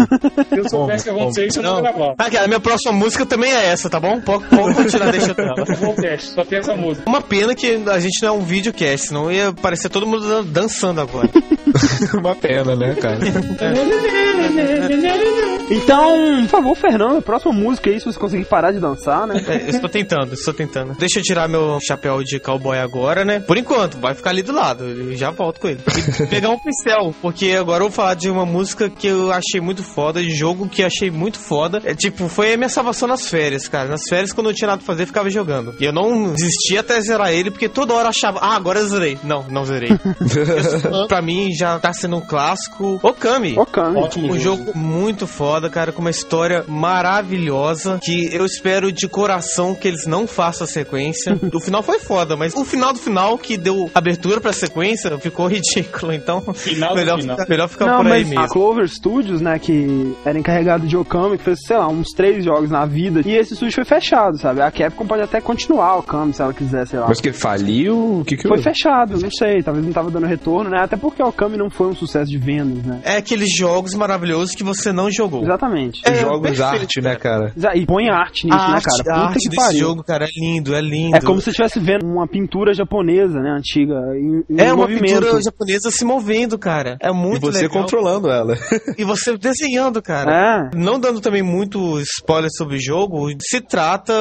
Se eu soubesse que ia acontecer isso, eu não Não. gravava. Ah, cara, a minha próxima música também é essa, tá bom? Pode, pode continuar deixando ela. Teste, só tem essa música. Uma pena que a gente não é um videocast, senão ia parecer todo mundo dan- dançando agora. Uma pena, né, cara? Então, por favor, Fernando, próxima música aí, se você conseguir parar de dançar, né? É, eu estou tentando, estou tentando. Deixa eu tirar meu chapéu de cowboy agora, né? Por enquanto, vai ficar ali do lado. Eu já volto com ele. E pegar um pincel, porque agora eu vou falar de uma música que eu achei muito foda, de jogo que eu achei muito foda. É tipo, foi a minha salvação nas férias, cara. Nas férias, quando eu não tinha nada pra fazer, eu ficava jogando. E eu não desisti até zerar ele, porque toda hora eu achava, ah, agora eu zerei. Não, não zerei. Pra mim já tá sendo um clássico. Okami. Okami. Ótimo Um jogo. jogo muito foda, cara, com uma história maravilhosa. Que eu espero de coração que eles não façam a sequência. o final foi foda, mas o final do final, que deu abertura pra sequência, ficou ridículo. Então, Final do melhor, final. Ficar, melhor ficar Não, por aí mas mesmo. a Clover Studios, né, que era encarregado de Okami, que fez, sei lá, uns três jogos na vida, e esse estúdio foi fechado, sabe? A Capcom pode até continuar o Okami, se ela quiser, sei lá. Mas que faliu? O que que Foi fechado, não sei, talvez não tava dando retorno, né? Até porque o Okami não foi um sucesso de vendas, né? É aqueles jogos maravilhosos que você não jogou. Exatamente. É, Jogos perfeito, arte, né, cara? E põe arte nisso, A né, cara? a Puta arte que desse pariu. jogo, cara, é lindo, é lindo. É como se você estivesse vendo uma pintura japonesa, né, antiga, em, em É uma movimento. pintura japonesa se movendo, cara. É E muito você legal. controlando ela. E você desenhando, cara. É, Não dando também muito spoiler sobre o jogo, se trata,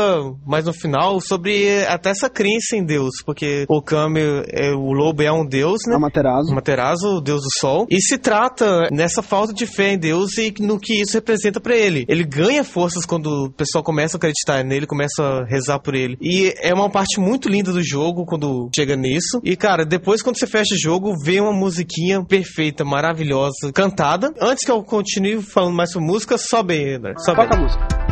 mais no final, sobre até essa crença em Deus, porque o Kami, é, o lobo é um deus, né? Amaterasu. O Materazo, o deus do sol, e se trata nessa falta de fé em Deus e no que isso representa pra ele. Ele ganha forças quando o pessoal começa a acreditar nele, começa a rezar por ele. E é uma parte muito linda do jogo quando chega nisso. E cara, depois quando você fecha o jogo, vem uma musiquinha perfeita, maravilhosa, cantada. Antes que eu continue falando mais sobre música, sobe André. Sobe. Toca a música.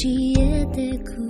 教えてくれ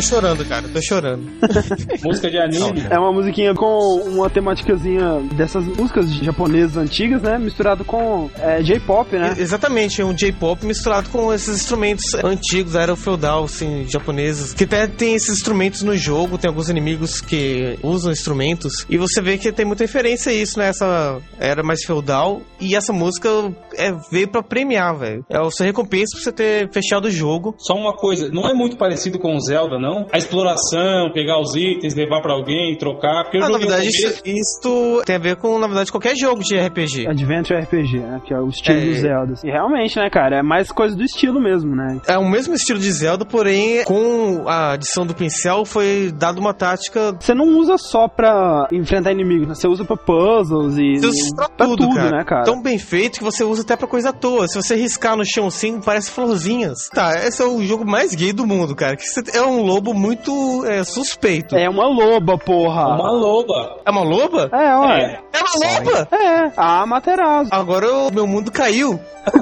tô chorando, cara, tô chorando. Música de anime. É uma musiquinha com uma temáticazinha dessas músicas japonesas antigas, né? Misturado com é, J-pop, né? Exatamente, um J-pop misturado com esses instrumentos antigos da era feudal, assim, japoneses. Que até tem esses instrumentos no jogo, tem alguns inimigos que usam instrumentos. E você vê que tem muita referência a isso, né? Essa era mais feudal. E essa música é, veio pra premiar, velho. É o seu recompensa pra você ter fechado o jogo. Só uma coisa, não é muito parecido com o Zelda, não? A exploração, pegar os itens, levar pra alguém, trocar. Porque eu Ah, na verdade, isso, isso tem a ver com, na verdade, qualquer jogo de RPG. Adventure RPG, né? Que é o estilo É. do Zelda. E realmente, né, cara? É mais coisa do estilo mesmo, né? É o mesmo estilo de Zelda, porém, com a adição do pincel, foi dada uma tática. Você não usa só pra enfrentar inimigos, né? Você usa pra puzzles e. Você usa pra tudo, cara. né, cara? Tão bem feito que você usa até pra coisa à toa. Se você riscar no chão assim, parece florzinhas. Tá, esse é o jogo mais gay do mundo, cara. Que é um lobo muito é, suspeito. É uma loba, porra. Uma loba. É uma loba? É, ué. É uma loba? É, a Materazo. Agora o meu mundo caiu.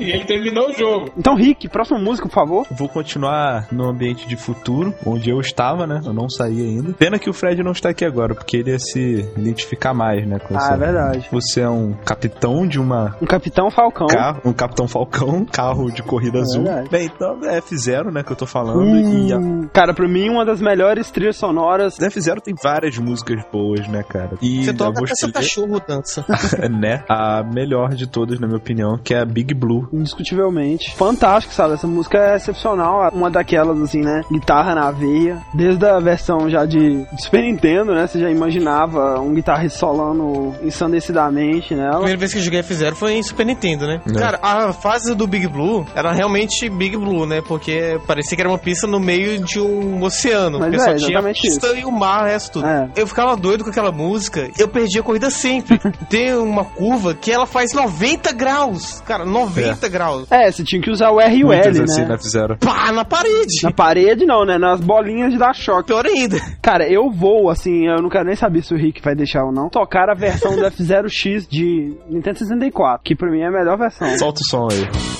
E ele terminou o jogo. Então, Rick, próxima música, por favor. Vou continuar no ambiente de futuro, onde eu estava, né? Eu não saí ainda. Pena que o Fred não está aqui agora, porque ele ia se identificar mais, né? Com Ah, é verdade. Você é um capitão de uma Um Capitão Falcão. carro, um Capitão Falcão, carro de corrida azul. verdade. Bem, então é F0, né, que eu tô falando. E a Cara, pra mim, uma das melhores trilhas sonoras. F0 tem várias músicas boas, né, cara? E Você eu toca até seu cachorro dança. né? A melhor de todas, na minha opinião, que é a Big Blue. Indiscutivelmente. Fantástico, sabe? Essa música é excepcional. Uma daquelas, assim, né? Guitarra na veia. Desde a versão já de Super Nintendo, né? Você já imaginava um guitarrista solando ensandecidamente A nela. primeira vez que eu joguei F0 foi em Super Nintendo, né? É. Cara, a fase do Big Blue era realmente Big Blue, né? Porque parecia que era uma pista no meio de um oceano. Mas porque é, só tinha a pista e o mar, o resto tudo. É. Eu ficava doido com aquela música. Eu perdi a corrida sempre. Tem uma curva que ela faz 90 graus. Cara, 90 graus. É, você tinha que usar o R e o L, assim né? na F0. Pá, na parede. Na parede não, né? Nas bolinhas de dar choque. Pior ainda. Cara, eu vou, assim, eu não quero nem saber se o Rick vai deixar ou não, tocar a versão do F0X de Nintendo 64, que pra mim é a melhor versão. Solta o som aí.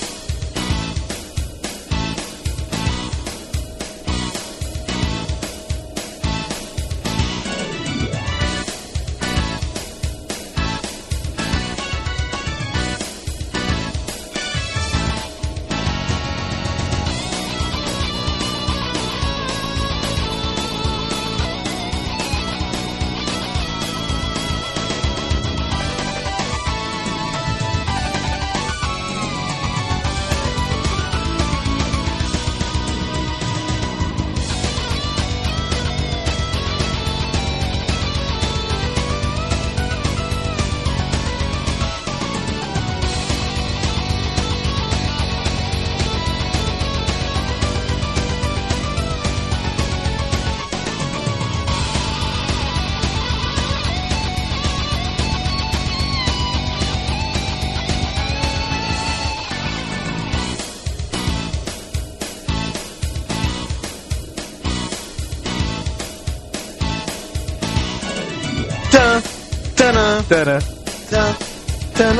Tanã, Tara. tan,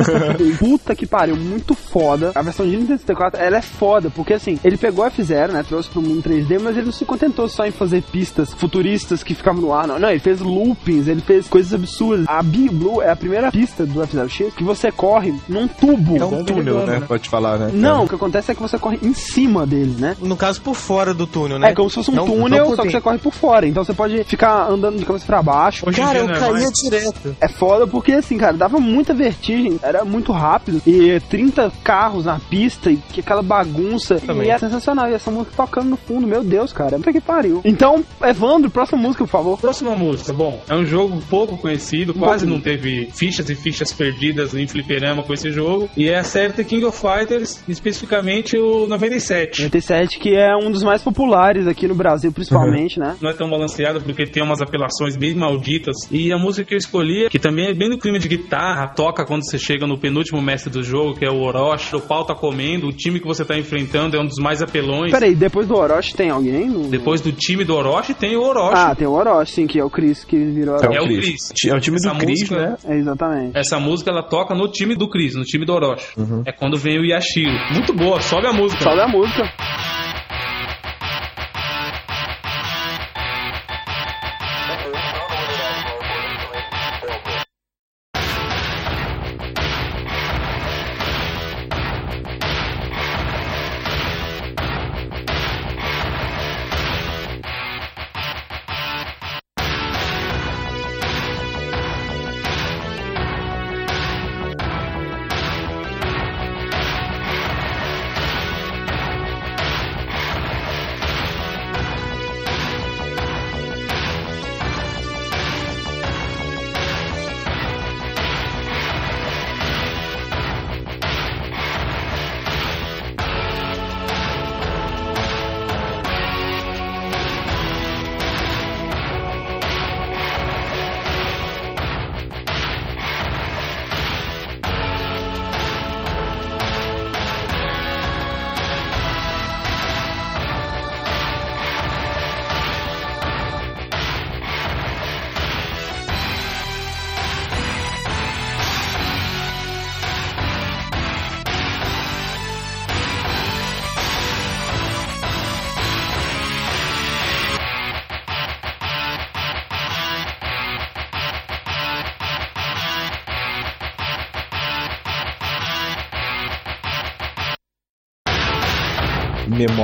tanã. Puta que pariu, muito foda. A versão de Nintendo 64, ela é foda, porque assim, ele pegou a F0, né, trouxe pro mundo 3D, mas ele não se contentou só em fazer pistas futuristas que ficavam no ar, não. Não, ele fez loopings, ele fez coisas absurdas. A Big Blue é a primeira pista do F0X que você corre num tubo. É um túnel, né? Pode falar, né? Não, o que acontece é que você corre em cima dele, né? No caso, por fora do túnel, né? É como se fosse um Não- túnel, não só que você corre por fora. Então você pode ficar andando de cabeça pra baixo. Hoje Cara, eu é caía mais. direto. É foda porque, assim, cara, dava muita vertigem, era muito rápido, e 30 carros na pista, e que aquela bagunça, Também. e é sensacional, e essa música tocando no fundo, meu Deus, cara, puta que pariu. Então, Evandro, próxima música, por favor. Próxima música, bom, é um jogo pouco conhecido, quase não teve fichas e fichas perdidas em fliperama com esse jogo, e é a série The King of Fighters, especificamente o 97. 97, que é um dos mais populares aqui no Brasil, principalmente, né? Não é tão balanceado porque tem umas apelações bem malditas. E a música que eu escolhi, que também é bem no clima de guitarra, toca quando você chega no penúltimo mestre do jogo, que é o Orochi, o pau tá comendo, o time que você tá enfrentando é um dos mais apelões. Peraí, depois do Orochi tem alguém? No... Depois do time do Orochi tem o Orochi. Ah, tem o Orochi, sim, que é o Chris que virou É Orochi. É o o Chris. É o time do Essa Chris, música- né? É, exatamente. Essa música ela toca no time do Chris, no time do Orochi. É quando vem o Yashiro. Muito boa, sobe a música. Sobe a música.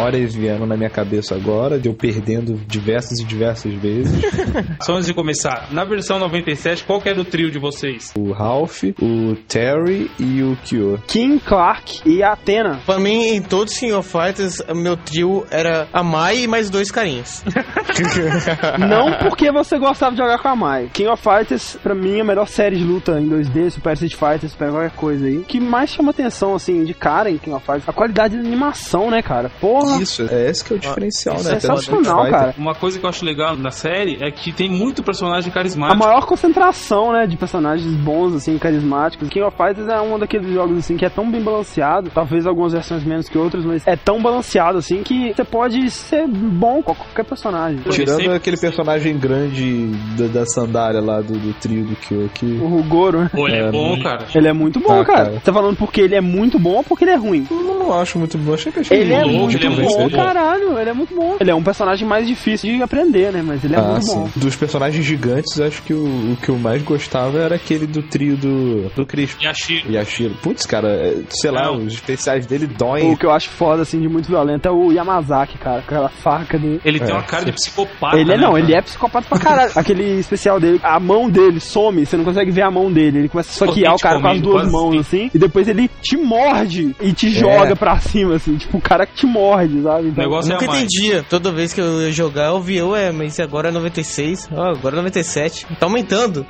Memórias vieram na minha cabeça agora, de eu perdendo diversas e diversas vezes. Só antes de começar, na versão 97, qual que era o trio de vocês? o Ralph, o Terry e o Kyo. Kim Clark e Athena. Pra mim, em todos os King of Fighters, meu trio era a Mai e mais dois carinhas. Não porque você gostava de jogar com a Mai. King of Fighters, pra mim, é a melhor série de luta em 2D, Super Street Fighter, Super qualquer coisa aí. O que mais chama atenção, assim, de cara em King of Fighters, a qualidade da animação, né, cara? Porra! Isso, é esse que é o diferencial, Isso né? é sensacional, cara. Uma coisa que eu acho legal na série é que tem muito personagem A carismático. maior concentração, né, de personagens bons, assim, carismáticos. King of Fighters é um daqueles jogos, assim, que é tão bem balanceado, talvez algumas versões menos que outras, mas é tão balanceado, assim, que você pode ser bom com qualquer personagem. Tirando Sempre- aquele personagem grande da, da sandália lá do, do trio do Kyo que. O Goro, né? Pô, ele é, É, bom, muito- cara. Ele é muito bom, Ah, cara. cara. Você tá falando porque ele é muito bom ou porque ele é ruim? Eu não acho muito bom. Achei que achei Ele é bom, muito ele é bom, muito bom. caralho. Ele é muito bom. Ele é um personagem mais difícil de aprender, né? Mas ele é Ah, muito sim. bom. Dos personagens gigantes, acho que o, o que eu mais gostava era aquele do trio do, do Crisp. Yashiro. Yashiro. Putz, cara, é, sei lá, Não. os especiais dele doem. O que eu acho foda, assim, de muito violento é o Yamazaki, cara. Com aquela faca dele. Ele tem É, uma cara de sim. psicopata. Ele é, né, não, cara? ele é psicopata pra caralho. Aquele especial dele, a mão dele some, você não consegue ver a mão dele. Ele começa a esfaquear o cara com as comendo, duas quase mãos, assim, e depois ele te morde e te joga pra cima, assim. Tipo, o cara que te morde, sabe? O Então, negócio Nunca é a Mai. entendia. Toda vez que eu ia jogar, eu via, ué, mas agora é 96, ó, agora é 97. Tá aumentando.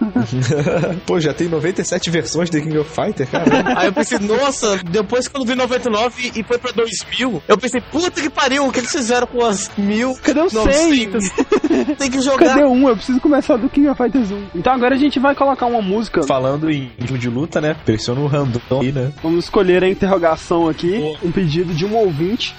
Pô, já tem 97 versões de King of Fighter, cara. Aí eu pensei, nossa, depois que eu vi 99 e foi pra 2000, eu pensei, puta que pariu, o que eles fizeram com as mil? Cadê o 900? Tem que jogar. Cadê um? Eu preciso começar do King of Fighters 1. Então agora a gente vai colocar uma música. Falando em jogo de luta, né? Pressiona um random aí, né? Vamos escolher a interrogação aqui. Um pedido de um ouvinte.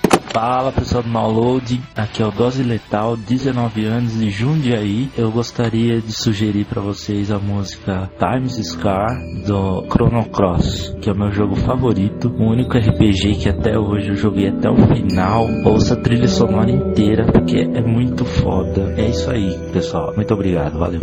Fala pessoal do Download, aqui é o Dose Letal, 19 anos de Jundiaí. Eu gostaria de sugerir para vocês a música Times Scar do Chrono Cross, que é o meu jogo favorito, o único RPG que até hoje eu joguei até o final. Ouça a trilha sonora inteira porque é muito foda. É isso aí, pessoal. Muito obrigado, valeu.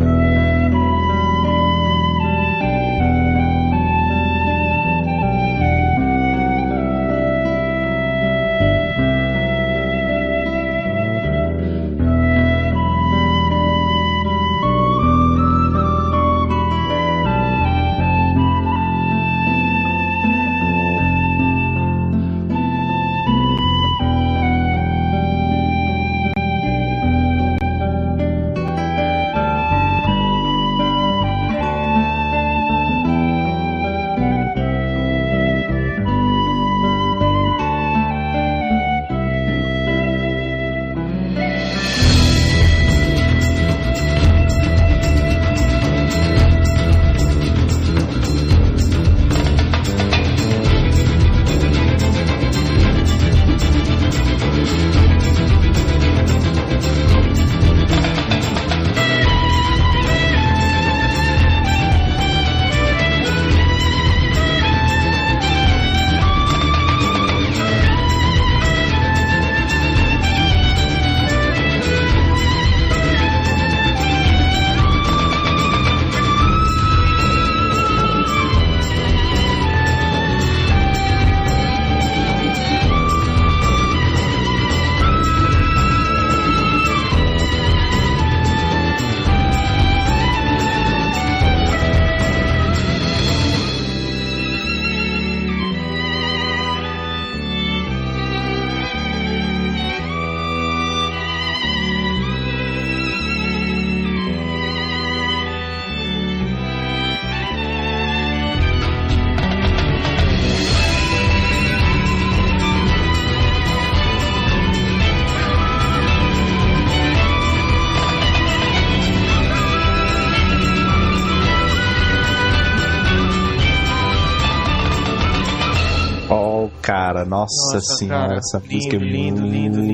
Nossa, Nossa, senhora, cara. essa Lindo, música é lindo, muito, lindo, lindo.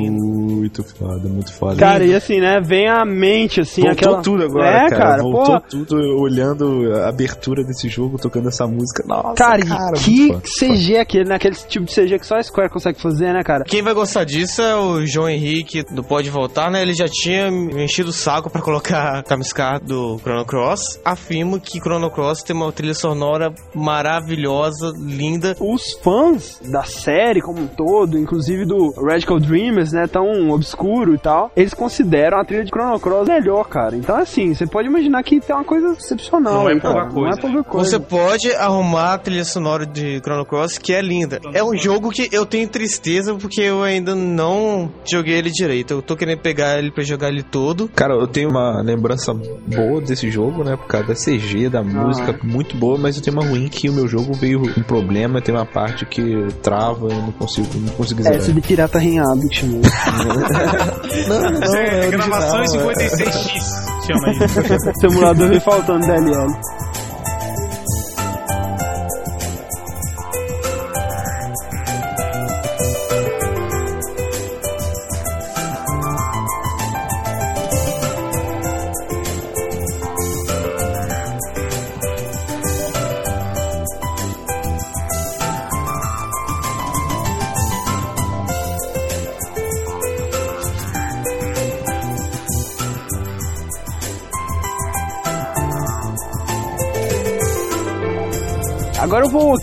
Muito foda, muito foda. Cara, e assim, né? Vem à mente, assim, Voltou aquela. tudo agora, é, cara. cara. Voltou porra. tudo olhando a abertura desse jogo, tocando essa música. Nossa, Cara, cara, e que foda. CG é aquele, né? Aquele tipo de CG que só a Square consegue fazer, né, cara? Quem vai gostar disso é o João Henrique do Pode Voltar, né? Ele já tinha me enchido o saco pra colocar Tamiscar do Chrono Cross. Afirmo que Chrono Cross tem uma trilha sonora maravilhosa, linda. Os fãs da série como um todo, inclusive do Radical Dreamers, né, tão obscuro e tal, eles consideram a trilha de Chrono Cross melhor, cara. Então, assim, você pode imaginar que tem uma coisa excepcional Não é pouca coisa, Não é pouca coisa. Você pode arrumar a trilha sonora de Chrono Cross, que é linda. É um jogo que eu tenho tristeza porque eu ainda não joguei ele direito. Eu tô querendo pegar ele pra jogar ele todo. Cara, eu tenho uma lembrança boa desse jogo, né? Por causa da CG, da música, muito boa, mas eu tenho uma ruim que o meu jogo veio com problema, tem uma parte que trava, eu não consigo, não consigo É, zerar. esse de pirata rinhado que chamou. Não, não, é gravação em original, é. 56x. Chama aí. Simulador me faltando DLL.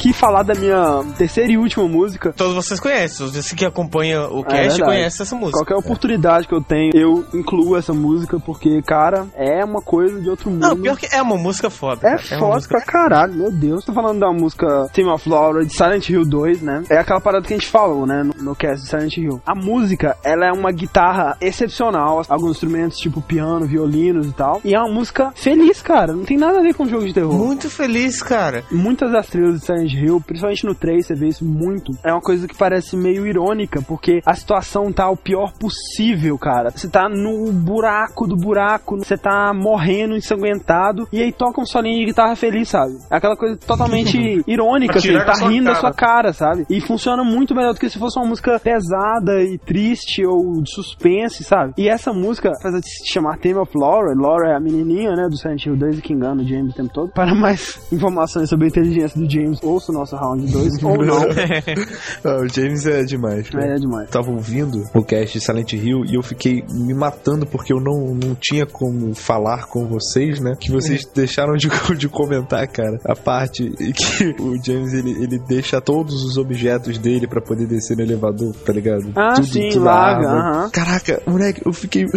Aqui falar da minha terceira e última música. Todos vocês conhecem, você que acompanha o É cast verdade. conhece essa música. Qualquer oportunidade que eu tenho, eu incluo essa música, porque, cara, é uma coisa de outro mundo. Não, pior que é uma música foda. É cara. uma foda música pra caralho, meu Deus. Tô falando da música Theme of Laura de Silent Hill 2, né? É aquela parada que a gente falou, né? No, no cast de Silent Hill. A música, ela é uma guitarra excepcional. Alguns instrumentos tipo piano, violinos e tal. E é uma música feliz, cara. Não tem nada a ver com jogo de terror. Muito feliz, cara. Muitas das trilhas de Silent Hill, principalmente no 3, você vê isso muito. É uma coisa que parece meio irônica, porque a situação tá o pior possível, cara. Você tá no buraco do buraco, você tá morrendo, ensanguentado, e aí toca um solinho de guitarra feliz, sabe? É aquela coisa totalmente irônica, assim, tá rindo da sua cara, sabe? E funciona muito melhor do que se fosse uma música pesada e triste ou de suspense, sabe? E essa música, apesar de se chamar Theme of Laura, Laura é a menininha, né, do Silent Hill 2 e que engana o James o tempo todo. Para mais informações sobre a inteligência do James, ouça o nosso Round 2, ou não. Ah, o James é demais. cara. É, é demais. tava ouvindo o cast de Silent Hill e eu fiquei me matando porque eu não, não tinha como falar com vocês, né? Que vocês deixaram de, de comentar, cara, a parte que o James ele, ele deixa todos os objetos dele pra poder descer no elevador, tá ligado? Ah, sim, larga, aham. Caraca, moleque, eu fiquei. eu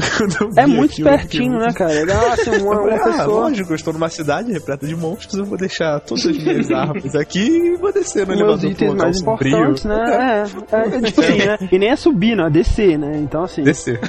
É muito eu muito- né, cara? É assim, uma, uma ah, pessoa. lógico, eu estou numa cidade repleta de monstros, eu vou deixar todas as minhas armas aqui e vou descer no Meus elevador pra itens mais importantes, né? É, é, é tipo assim, né? E nem é subir, não, é descer, né? Então, assim. Descer.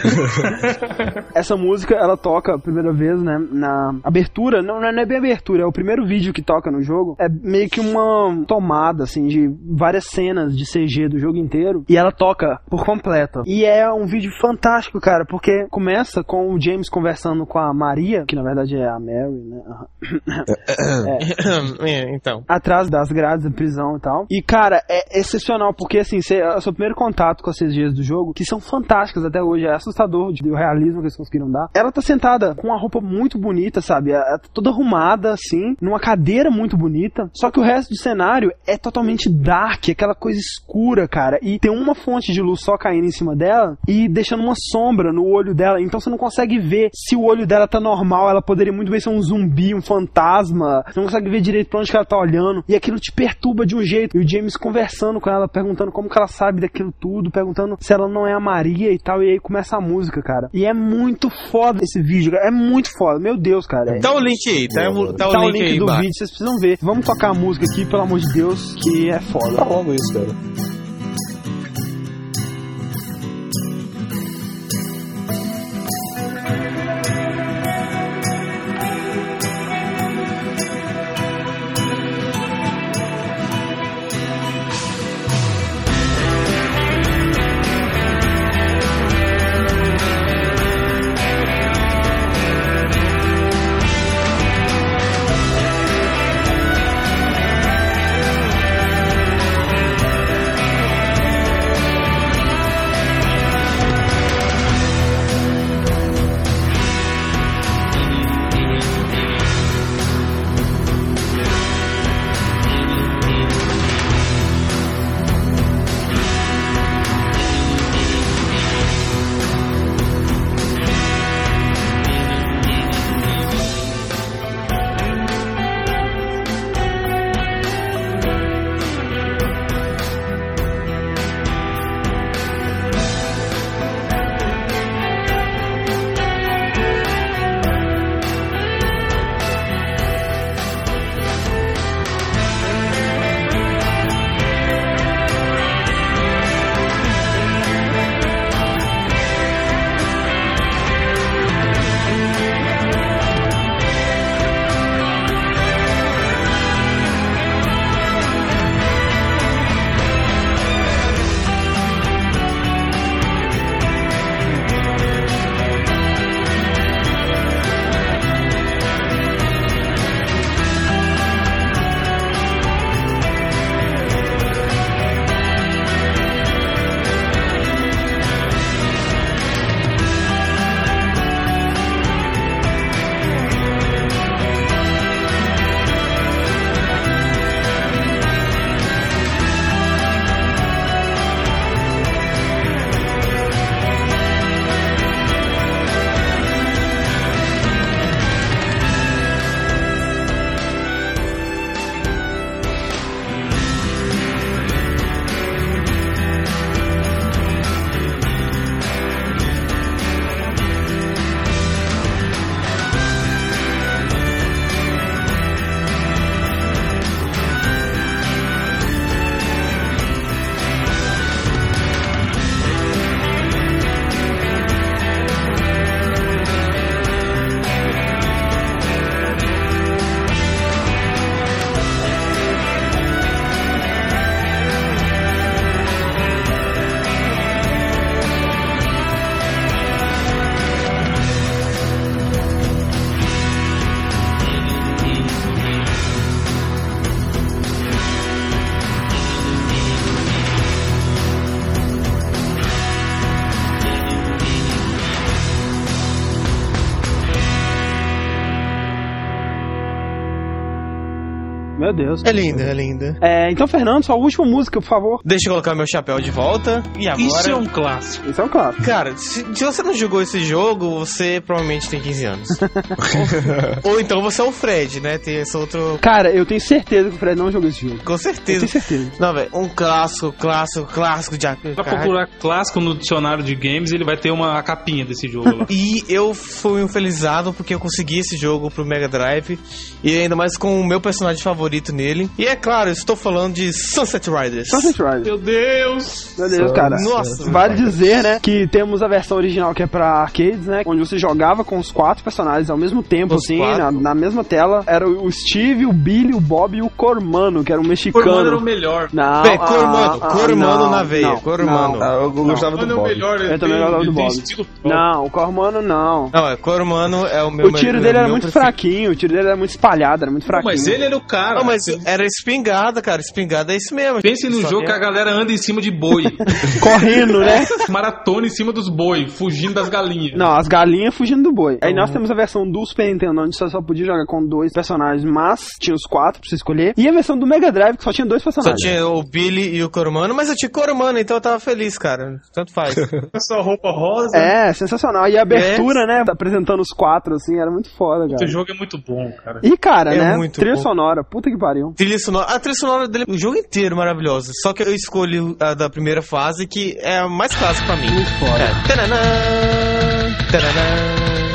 Essa música, ela toca a primeira vez, né, na abertura, não, não é bem abertura, é o primeiro vídeo que toca no jogo, é meio que uma tomada, assim, de várias cenas de CG do jogo inteiro, e ela toca por completo. E é um vídeo fantástico, cara, porque começa com o James conversando com a Maria, que na verdade é a Mary, né, É, então. atrás das grades da prisão e tal. E, cara, é excepcional, porque, assim, cê, é o seu primeiro contato com as CGs do jogo, que são fantásticas até hoje, é assustador de, o realismo que eles conseguiram dar. Ela tá sentada com uma roupa muito bonita, sabe? É, é toda arrumada, assim, numa cadeira muito bonita, só que o resto do cenário é totalmente dark, aquela coisa escura, cara, e tem uma fonte de luz só caindo em cima dela e deixando uma sombra no olho dela, então você não consegue ver se o olho dela tá normal, ela poderia muito bem ser um zumbi, um fantasma, você não consegue ver direito pra onde ela tá olhando, e aquilo te perturba de um jeito. E o James conversando com ela, perguntando como que ela sabe daquilo tudo, perguntando se ela não é a Maria e tal, e aí começa a música, cara. E é muito foda esse vídeo, cara. é muito foda, meu Deus, cara. É- Tá o link aí, tá, o- tá o link, aí do embaixo. vídeo, vocês precisam ver. Vamos tocar a música aqui, pelo amor de Deus, que é foda. Tá logo isso, cara.「Meu Deus. É linda, é linda. É, então, Fernando, sua última música, por favor. Deixa eu colocar meu chapéu de volta. E agora. Isso é um clássico. Isso é um clássico. Cara, se, se você não jogou esse jogo, você provavelmente tem 15 anos. ou, ou então você é o Fred, né? Tem esse outro. Cara, eu tenho certeza que o Fred não jogou esse jogo. Com Eu certeza. tenho certeza. Não, velho, um clássico, clássico, clássico de Pra procurar clássico no dicionário de games, ele vai ter uma capinha desse jogo lá. E eu fui um felizado porque eu consegui esse jogo pro Mega Drive. E ainda mais com o meu personagem favorito nele. E é claro, estou falando de Sunset Riders. Sunset Riders. Meu Deus! Meu Deus, cara. Nossa. Vale dizer, né, que temos a versão original que é pra arcades, né, onde você jogava com os quatro personagens ao mesmo tempo, Os assim, na, na mesma tela. Era o Steve, o Billy, o Bob e o Cormano, que era um mexicano. Cormano era o melhor. Não, Véi, Cormano, ah, ah, Cormano não, na veia, não, Cormano. não. Ah, eu gostava do é o Bob. melhor. ele Eu também gostava do Bob. Não, o Cormano não. Não, é Cormano é o meu O tiro meu- dele era meu muito preferido. fraquinho, o tiro dele era muito espalhado, era muito fraquinho. Mas ele era o cara. Não, mas era espingarda, cara. Espingarda é isso mesmo. Pense no Só jogo que a galera anda em cima de boi. Correndo, né? Maratona em cima dos boi, fugindo das galinhas. Não, as galinhas fugindo do boi. Aí nós temos a versão do Super Nintendo, onde você só podia jogar com dois personagens, mas tinha os quatro pra você escolher. E a versão do Mega Drive, que só tinha dois Só personagens. tinha o Billy e o Cormano, mas eu tinha Cormano, então eu tava feliz, cara. Tanto faz. Essa roupa rosa. É, sensacional. E a abertura, né? Apresentando os quatro, assim, era muito foda, cara. Esse jogo é muito bom, cara. E, cara, É né? muito Trilha bom. sonora, puta que pariu. trilha sonora. A trilha sonora dele, o jogo inteiro maravilhosa. Só que eu escolhi a da primeira fase, que é a mais clássica pra mim. É. Tananã, tananã.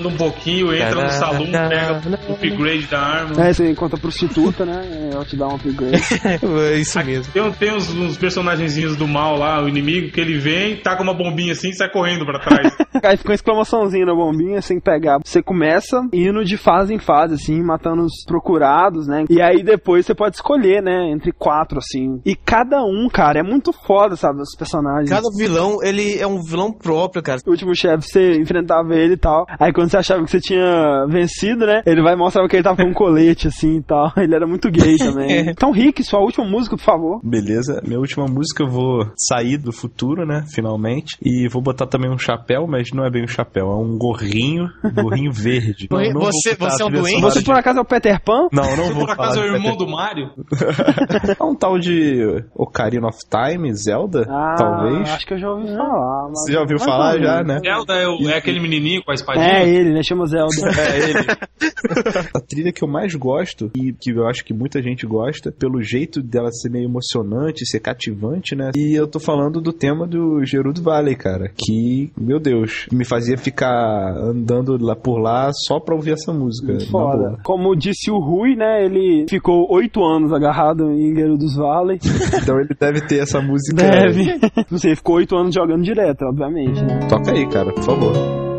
Anda um pouquinho, entra no salão, pega o upgrade da arma. É, você encontra a prostituta, né? Ela te dá um upgrade. É isso mesmo. Tem, tem uns, uns personagenzinhos do mal lá, o inimigo, que ele vem, taca uma bombinha assim e sai correndo pra trás. Aí fica uma exclamaçãozinha na bombinha, sem pegar. Você começa indo de fase em fase, assim, matando os procurados, né? E aí depois você pode escolher, né? Entre quatro, assim. E cada um, cara, é muito foda, sabe? Os personagens. Cada vilão, ele é um vilão próprio, cara. O último chefe, você enfrentava ele e tal. Aí quando você achava que você tinha vencido, né? Ele vai mostrar que ele tava com um colete, assim e tal. Ele era muito gay também. Então, Rick, sua última música, por favor. Beleza, minha última música eu vou sair do futuro, né? Finalmente. E vou botar também um chapéu, mas não é bem um chapéu, é um gorrinho, gorrinho verde. Não, não Você- você é um doente? Você por acaso é o Peter Pan? Não, não Você vou por acaso é falar o irmão Peter do Mario? É um tal de Ocarina of Time, Zelda, Ah, talvez. acho que eu já ouvi falar. mas- Você já ouviu falar já, né? Zelda é, o- é aquele menininho com a espadinha? É ele, né? Chama Zelda. É ele. a trilha que eu mais gosto e que eu acho que muita gente gosta, pelo jeito dela ser meio emocionante, ser cativante, né? E eu tô falando do tema do Gerudo Valley, cara, que, meu Deus, me fazia ficar andando lá por lá só pra ouvir essa música. Foda. Como disse o Rui, né? Ele ficou oito anos agarrado em Gerudos Valley. Então ele deve ter essa música. Deve. Você ficou oito anos jogando direto, obviamente, né? Toca aí, cara, por favor.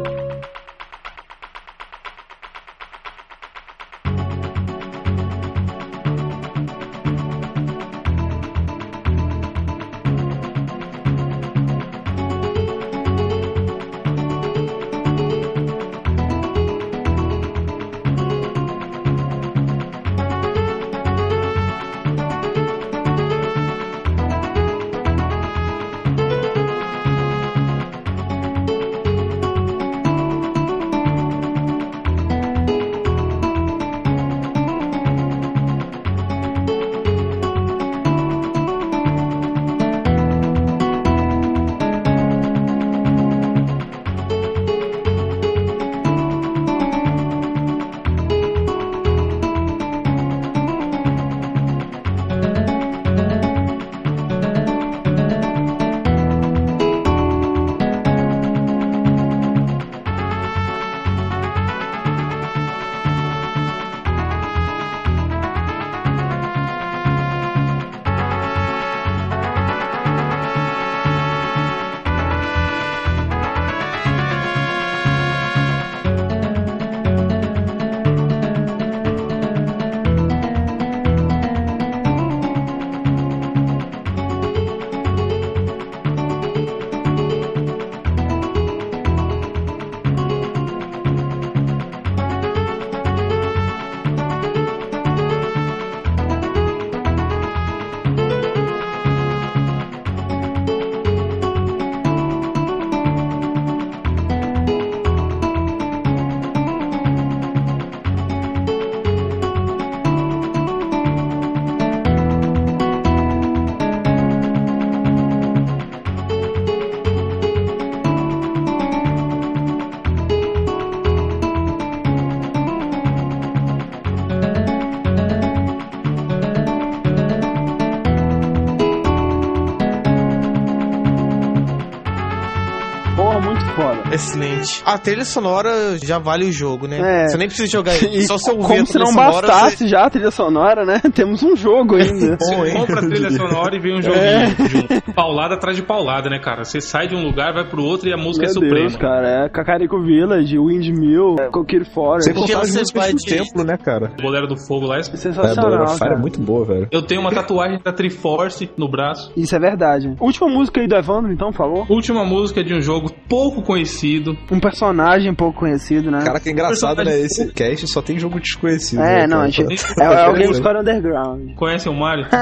A trilha sonora já vale o jogo, né? É. Você nem precisa jogar E só se ouvir a como se não sonora, bastasse já a trilha sonora, né? Temos um jogo ainda. Bom, hein? Compra a trilha sonora e vem um joguinho É. junto. Paulada atrás de paulada, né, cara? Você sai de um lugar, vai pro outro e a música Meu é suprema. Deus, cara. É Cacarico Village, Windmill, é, Coquille Forest. Sem Porque contar as você músicas do de- templo, né, cara? O Bolero do Fogo lá. É, a Sensacional, Bolero Fire cara. é muito boa, velho. Eu tenho uma tatuagem da Triforce no braço. Isso é verdade. Última música aí do Evandro, então, por favor. Última música de um jogo pouco conhecido. Um personagem pouco conhecido, né? Cara, que engraçado, né? Esse cast só tem jogo desconhecido. é, né, não, a gente, é, é o Game Score Underground. Conhecem o Mario?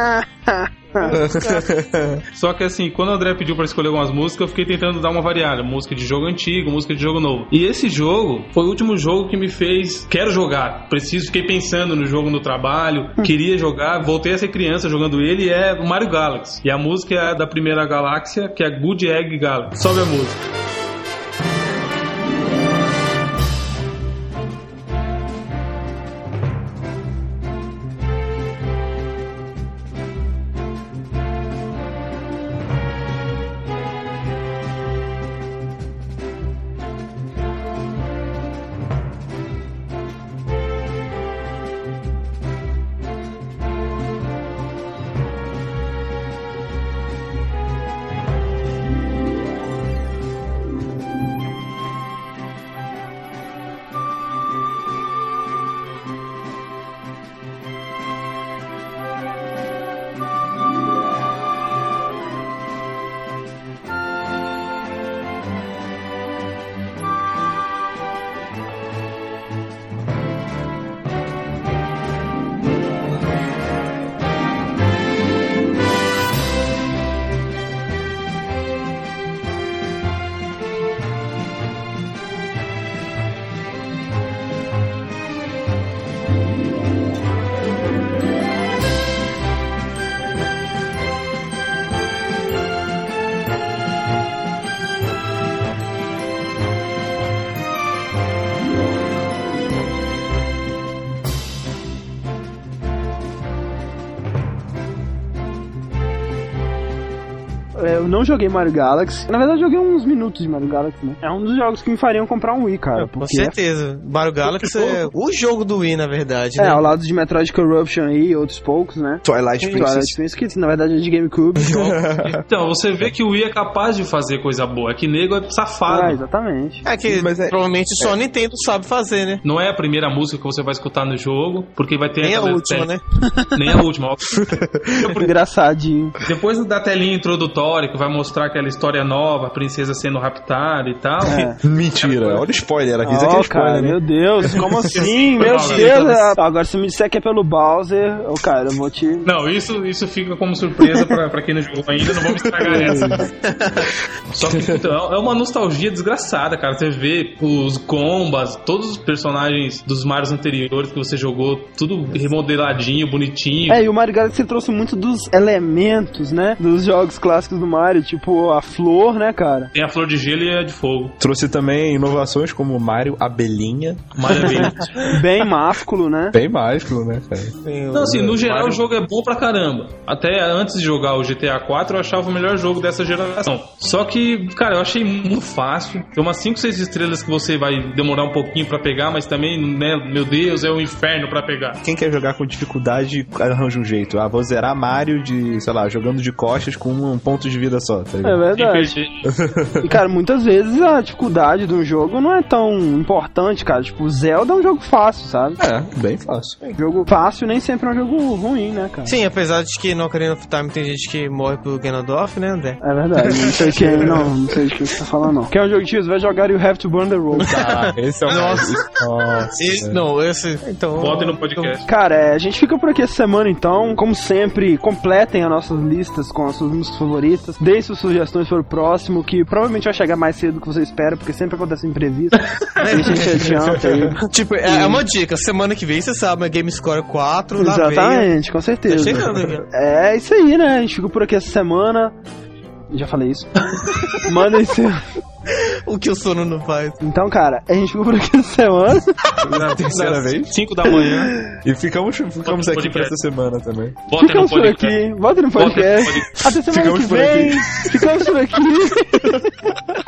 Só que assim, quando o André pediu pra escolher algumas músicas, eu fiquei tentando dar uma variada. Música de jogo antigo, música de jogo novo. E esse jogo foi o último jogo que me fez. Quero jogar. Preciso, fiquei pensando no jogo no trabalho. Queria jogar, voltei a ser criança jogando ele. E é o Mario Galaxy. E a música é da primeira galáxia, que é Good Egg Galaxy. Sobe a música. Não joguei Mario Galaxy. Na verdade, eu joguei uns minutos de Mario Galaxy, né? É um dos jogos que me fariam comprar um Wii, cara. Com Porque é certeza. Mario Galaxy é o jogo do Wii, na verdade, É, né? ao lado de Metroid Corruption aí e outros poucos, né? Twilight Princess. Twilight Princess, que na verdade é de GameCube. Então, você vê que o Wii é capaz de fazer coisa boa. É que nego é safado. ah, exatamente. É que Mas é- provavelmente só a Nintendo sabe fazer, né? Não é a primeira música que você vai escutar no jogo, porque vai ter Nem a última, né? Nem a última. ó. Engraçadinho. Depois da telinha introdutória, que vai mostrar aquela história nova, a princesa sendo raptada e tal. É. Mentira, olha o spoiler aqui. Isso aqui é spoiler, cara, né? meu Deus, como assim? Meu Deus! é- Agora, se me disser que é pelo Bowser, ô, cara, eu vou te. Não, isso, isso fica como surpresa pra, pra quem não jogou ainda, não vamos estragar essa. Só que puta, é uma nostalgia desgraçada, cara. Você vê os combas, todos os personagens dos Marios anteriores que você jogou, tudo remodeladinho, bonitinho. É, e o Mario Galaxy trouxe muito dos elementos, né? Dos jogos clássicos do Mario, tipo a flor, né, cara? Tem a flor de gelo e a de fogo. Trouxe também inovações como Mario Abelhinha. Maravilha. Bem másculo, né? Bem mágico, né, cara? Não, assim, no geral o jogo é bom pra caramba. Até antes de jogar o GTA 4, eu achava o melhor jogo dessa geração. Só que, cara, eu achei muito fácil. Tem umas 5, 6 estrelas que você vai demorar um pouquinho pra pegar, mas também, né, meu Deus, é um inferno pra pegar. Quem quer jogar com dificuldade, arranja um jeito. Ah, vou zerar Mario de, sei lá, jogando de costas com um ponto de vida só, tá É verdade. E, cara, muitas vezes a dificuldade de um jogo não é tão importante, cara. Tipo, Zelda é um jogo fácil, sabe? É, bem fácil. Jogo fácil nem sempre é um jogo ruim, né, cara? Sim, apesar de que no Ocarina of Time tem gente que morre pelo Ganondorf, né, André? É verdade, não sei quem, não, não sei de que você tá falando, não. Quer um jogo que você vai jogar e you have to burn the road. Ah, esse é o Nossa. Nossa. Esse, não, esse. Então. Votem no podcast. Cara, é, a gente fica por aqui essa semana então. Como sempre, completem as nossas listas com as suas músicas favoritas. Deem suas sugestões para o próximo, que provavelmente vai chegar mais cedo do que você espera, porque sempre acontece imprevisto. a gente adianta aí. Tipo, é, é uma dica. Semana que vem, você sabe, é Game Score 4, na veia. Exatamente, com certeza. Tá chegando? É isso aí, né? A gente fica por aqui essa semana. Já falei isso. Mandem seu. O que o sono não faz. Então, cara, a gente ficou por aqui essa semana. Na terceira vez. 5 da manhã. E ficamos, ficamos Bota aqui pra essa semana também. No Ficamos por aqui. Bota no podcast. Até semana Ficamos que por vem. Ficamos por aqui.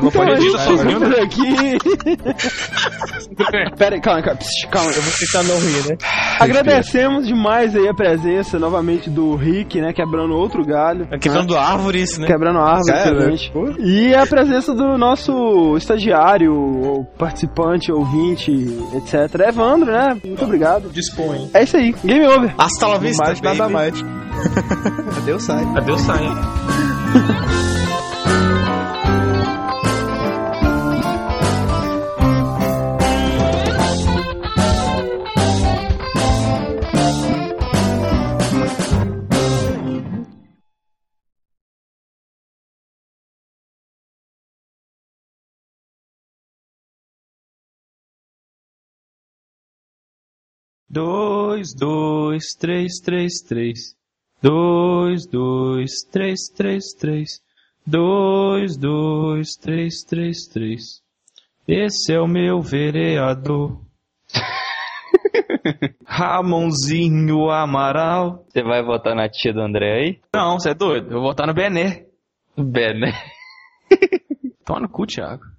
Então a gente sozinho, fica por aqui. Pera aí, calma, calma. Calma. Eu vou tentar não rir, né? Agradecemos demais aí a presença novamente do Rick, né? Quebrando outro galho. Quebrando árvores, né? Quebrando a árvore, Cara. E a presença do nosso estagiário, ou participante, ouvinte, etc. Evandro, né? Muito obrigado. Dispõe. É isso aí. Game over. Hasta la vista, Mais nada baby. mais. Adeus, sai. Adeus, sai. Dois, dois, três, três, três. Dois, dois, três, três, três. Dois, dois, três, três, três. Esse é o meu vereador. Ramonzinho Amaral. Você vai votar na tia do André aí? Não, você é doido. Eu vou votar no Bené. Ben, né? Toma no cu, Thiago.